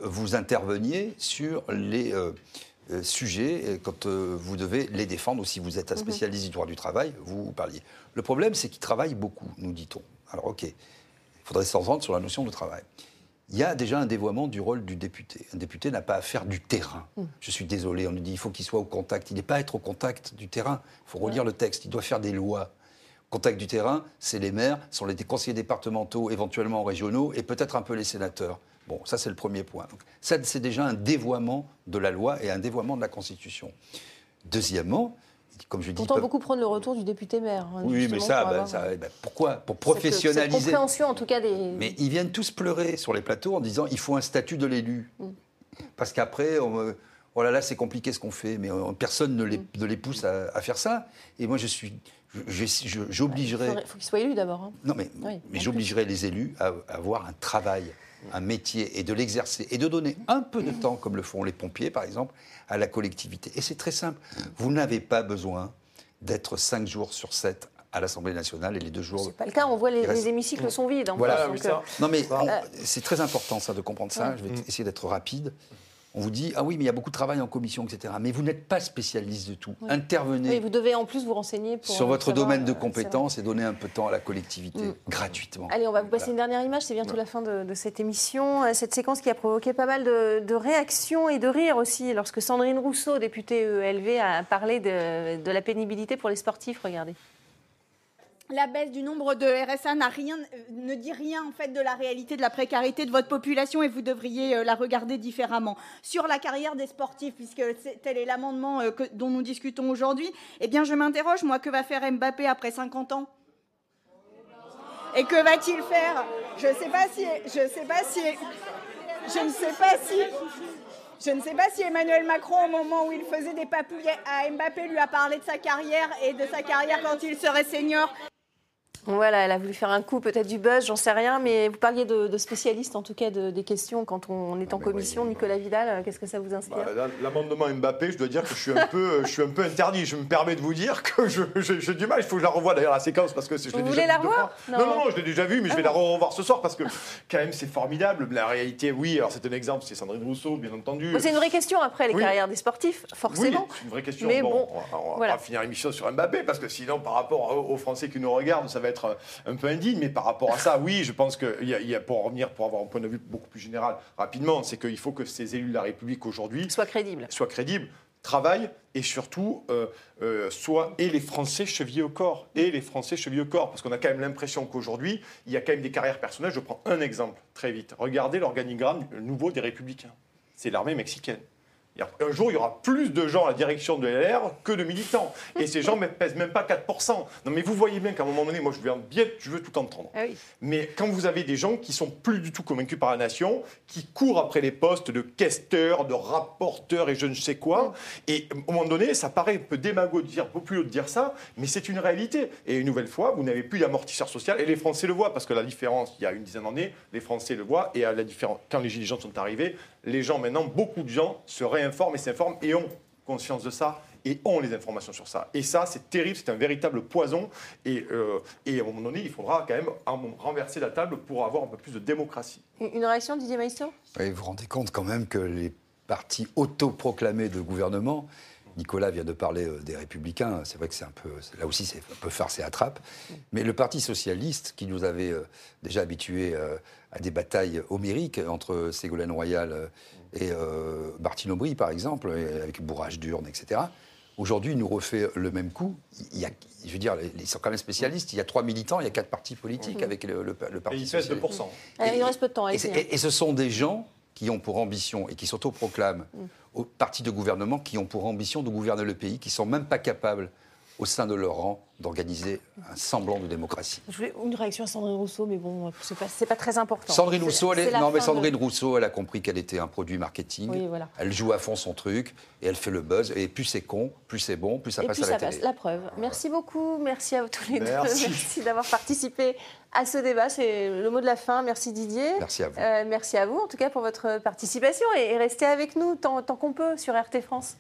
vous interveniez sur les euh, sujets quand euh, vous devez les défendre ou si vous êtes un Mhm. spécialiste du droit du travail, vous parliez. Le problème, c'est qu'ils travaillent beaucoup, nous dit-on. Alors, OK, il faudrait s'entendre sur la notion de travail. Il y a déjà un dévoiement du rôle du député. Un député n'a pas à faire du terrain. Mm. Je suis désolé, on nous dit il faut qu'il soit au contact. Il n'est pas à être au contact du terrain. Il faut relire le texte. Il doit faire des lois. Contact du terrain, c'est les maires, sont les conseillers départementaux, éventuellement régionaux, et peut-être un peu les sénateurs. Bon, ça c'est le premier point. Donc, ça, c'est déjà un dévoiement de la loi et un dévoiement de la Constitution. Deuxièmement, comme je dis, Pourtant, beaucoup prennent le retour du député maire. hein, oui, mais ça, pour ben, ça, euh, ben, pourquoi? Pour cette- professionnaliser. Cette compréhension, en tout cas, des. Mais ils viennent tous pleurer sur les plateaux en disant il faut un statut de l'élu. Parce qu'après, on oh là là, c'est compliqué ce qu'on fait, mais euh, personne ne les, ne les pousse à, à faire ça. Et moi, je suis. J'obligerai. Il faut qu'il soit élu d'abord. hein. Non, mais, Oui, mais j'obligerai les élus à, à avoir un travail, un métier, et de l'exercer, et de donner un peu de temps, comme le font les pompiers, par exemple, à la collectivité. Et c'est très simple. Vous n'avez pas besoin d'être cinq jours sur sept à l'Assemblée nationale et les deux jours. Pas le cas, on voit les, hémicycles sont vides. en Voilà. plus, donc, euh, Non, mais euh, c'est très important, ça, de comprendre ça. Ouais. Je vais essayer d'être rapide. On vous dit, ah oui, mais il y a beaucoup de travail en commission, etc. Mais vous n'êtes pas spécialiste de tout. Oui. Intervenez oui, vous devez en plus vous renseigner pour sur votre domaine de euh, compétences et donner un peu de temps à la collectivité, Mm. gratuitement. Allez, on va vous passer Voilà. une dernière image. C'est bientôt la fin de, de cette émission. Euh, Cette séquence qui a provoqué pas mal de, de réactions et de rires aussi lorsque Sandrine Rousseau, députée ELV, a parlé de, de la pénibilité pour les sportifs. Regardez. La baisse du nombre de RSA n'a rien, euh, ne dit rien en fait de la réalité de la précarité de votre population et vous devriez euh, la regarder différemment. Sur la carrière des sportifs, puisque tel est l'amendement euh, dont nous discutons aujourd'hui, eh bien je m'interroge, moi, que va faire Mbappé après 50 ans? Et que va-t-il faire? Je ne sais pas si, je sais pas si, je ne sais pas si. Je ne sais pas si Emmanuel Macron, au moment où il faisait des papouilles à Mbappé, lui a parlé de sa carrière et de sa carrière quand il serait senior. Voilà, elle a voulu faire un coup, peut-être du buzz, j'en sais rien, mais vous parliez de, de spécialistes, en tout cas de- des questions quand on est en commission. Nicolas Vidal, euh, qu'est-ce que ça vous inspire Bah, L'amendement Mbappé, je dois dire que je suis un peu, je suis un peu interdit. Je me permets de vous dire que j'ai du mal. Il faut que je la revoie d'ailleurs la séquence parce que je l'ai voulez déjà la vue deux revoir. Non. non, non, je l'ai déjà vu, mais je vais Ah la revoir ce soir parce que quand même c'est formidable. La réalité, oui. Alors c'est un exemple, c'est Sandrine Rousseau, bien entendu. C'est une vraie question après, les Oui. carrières des sportifs, forcément. Oui, c'est une vraie question. Mais bon, bon, on va, on va voilà. finir l'émission sur Mbappé parce que sinon, par rapport aux Français qui nous regardent, ça va être euh, un peu indigne. Mais par rapport à ça, oui, je pense que y a, y a- pour revenir, pour avoir un point de vue beaucoup plus général, rapidement, c'est qu'il faut que ces élus de la République aujourd'hui soient crédibles, soient crédibles, travaillent et surtout euh, euh, soient et les Français chevillés au corps et les Français chevillés au corps parce qu'on a quand même l'impression qu'aujourd'hui il y a quand même des carrières personnelles. Je prends un exemple très vite. Regardez l'organigramme nouveau des Républicains. C'est l'armée mexicaine. Un jour, il y aura plus de gens à la direction de LR que de militants. Et ces gens ne pèsent même pas 4%. Non, mais vous voyez bien qu'à un moment donné, moi, je veux, bien, je veux tout entendre. Ah Mais quand vous avez des gens qui sont plus du tout convaincus par la nation, qui courent après les postes de questeurs, de rapporteurs et je ne sais quoi, et au moment donné, ça paraît un peu démago de dire, un haut de dire ça, mais c'est une réalité. Et une nouvelle fois, vous n'avez plus d'amortisseur social, et les Français le voient, parce que la différence, il y a une dizaine d'années, les Français le voient, et à la différence, quand les Gilets jaunes sont arrivés, les gens maintenant, beaucoup de gens se réinforment et s'informent et ont conscience de ça et ont les informations sur ça. Et ça, c'est terrible, c'est un véritable poison. Et, euh, et à un moment donné, il faudra quand même renverser la table pour avoir un peu plus de démocratie. Une réaction, Didier Maïsto Oui, vous vous rendez compte quand même que les partis autoproclamés de gouvernement Nicolas vient de parler euh, des Républicains. C'est vrai que c'est un peu, là aussi, c'est un peu farce et attrape. Mais le Parti socialiste, qui nous avait euh, déjà habitués euh, à des batailles homériques entre Ségolène Royal et Martine Aubry, par exemple, et avec bourrage d'urnes, etc. Aujourd'hui, il nous refait le même coup. Il y a, je veux dire, ils sont quand même spécialistes. Il y a trois militants, il y a quatre partis politiques Mhm. avec le, le- le Parti Et il socialiste. 2%. Euh, il nous reste peu de temps. Et, et- et ce sont des gens qui ont pour ambition et qui s'autoproclament Mm. au parti de gouvernement, qui ont pour ambition de gouverner le pays, qui sont même pas capables, au sein de leur rang, d'organiser un semblant de démocratie. Je voulais une réaction à Sandrine Rousseau, mais bon, c'est pas, pas très important. Sandrine Rousseau, elle est- non mais de- Sandrine Rousseau, elle a compris qu'elle était un produit marketing. Oui, voilà. Elle joue à fond son truc et elle fait le buzz. Et plus c'est con, plus c'est bon, plus ça Et passe à la ça télé. passe, la preuve. Merci beaucoup, merci à vous tous les Merci. deux. Merci d'avoir participé à ce débat. C'est le mot de la fin. Merci Didier. Merci à vous. Euh, merci à vous en tout cas pour votre participation et, et restez avec nous tant qu'on peut sur RT France.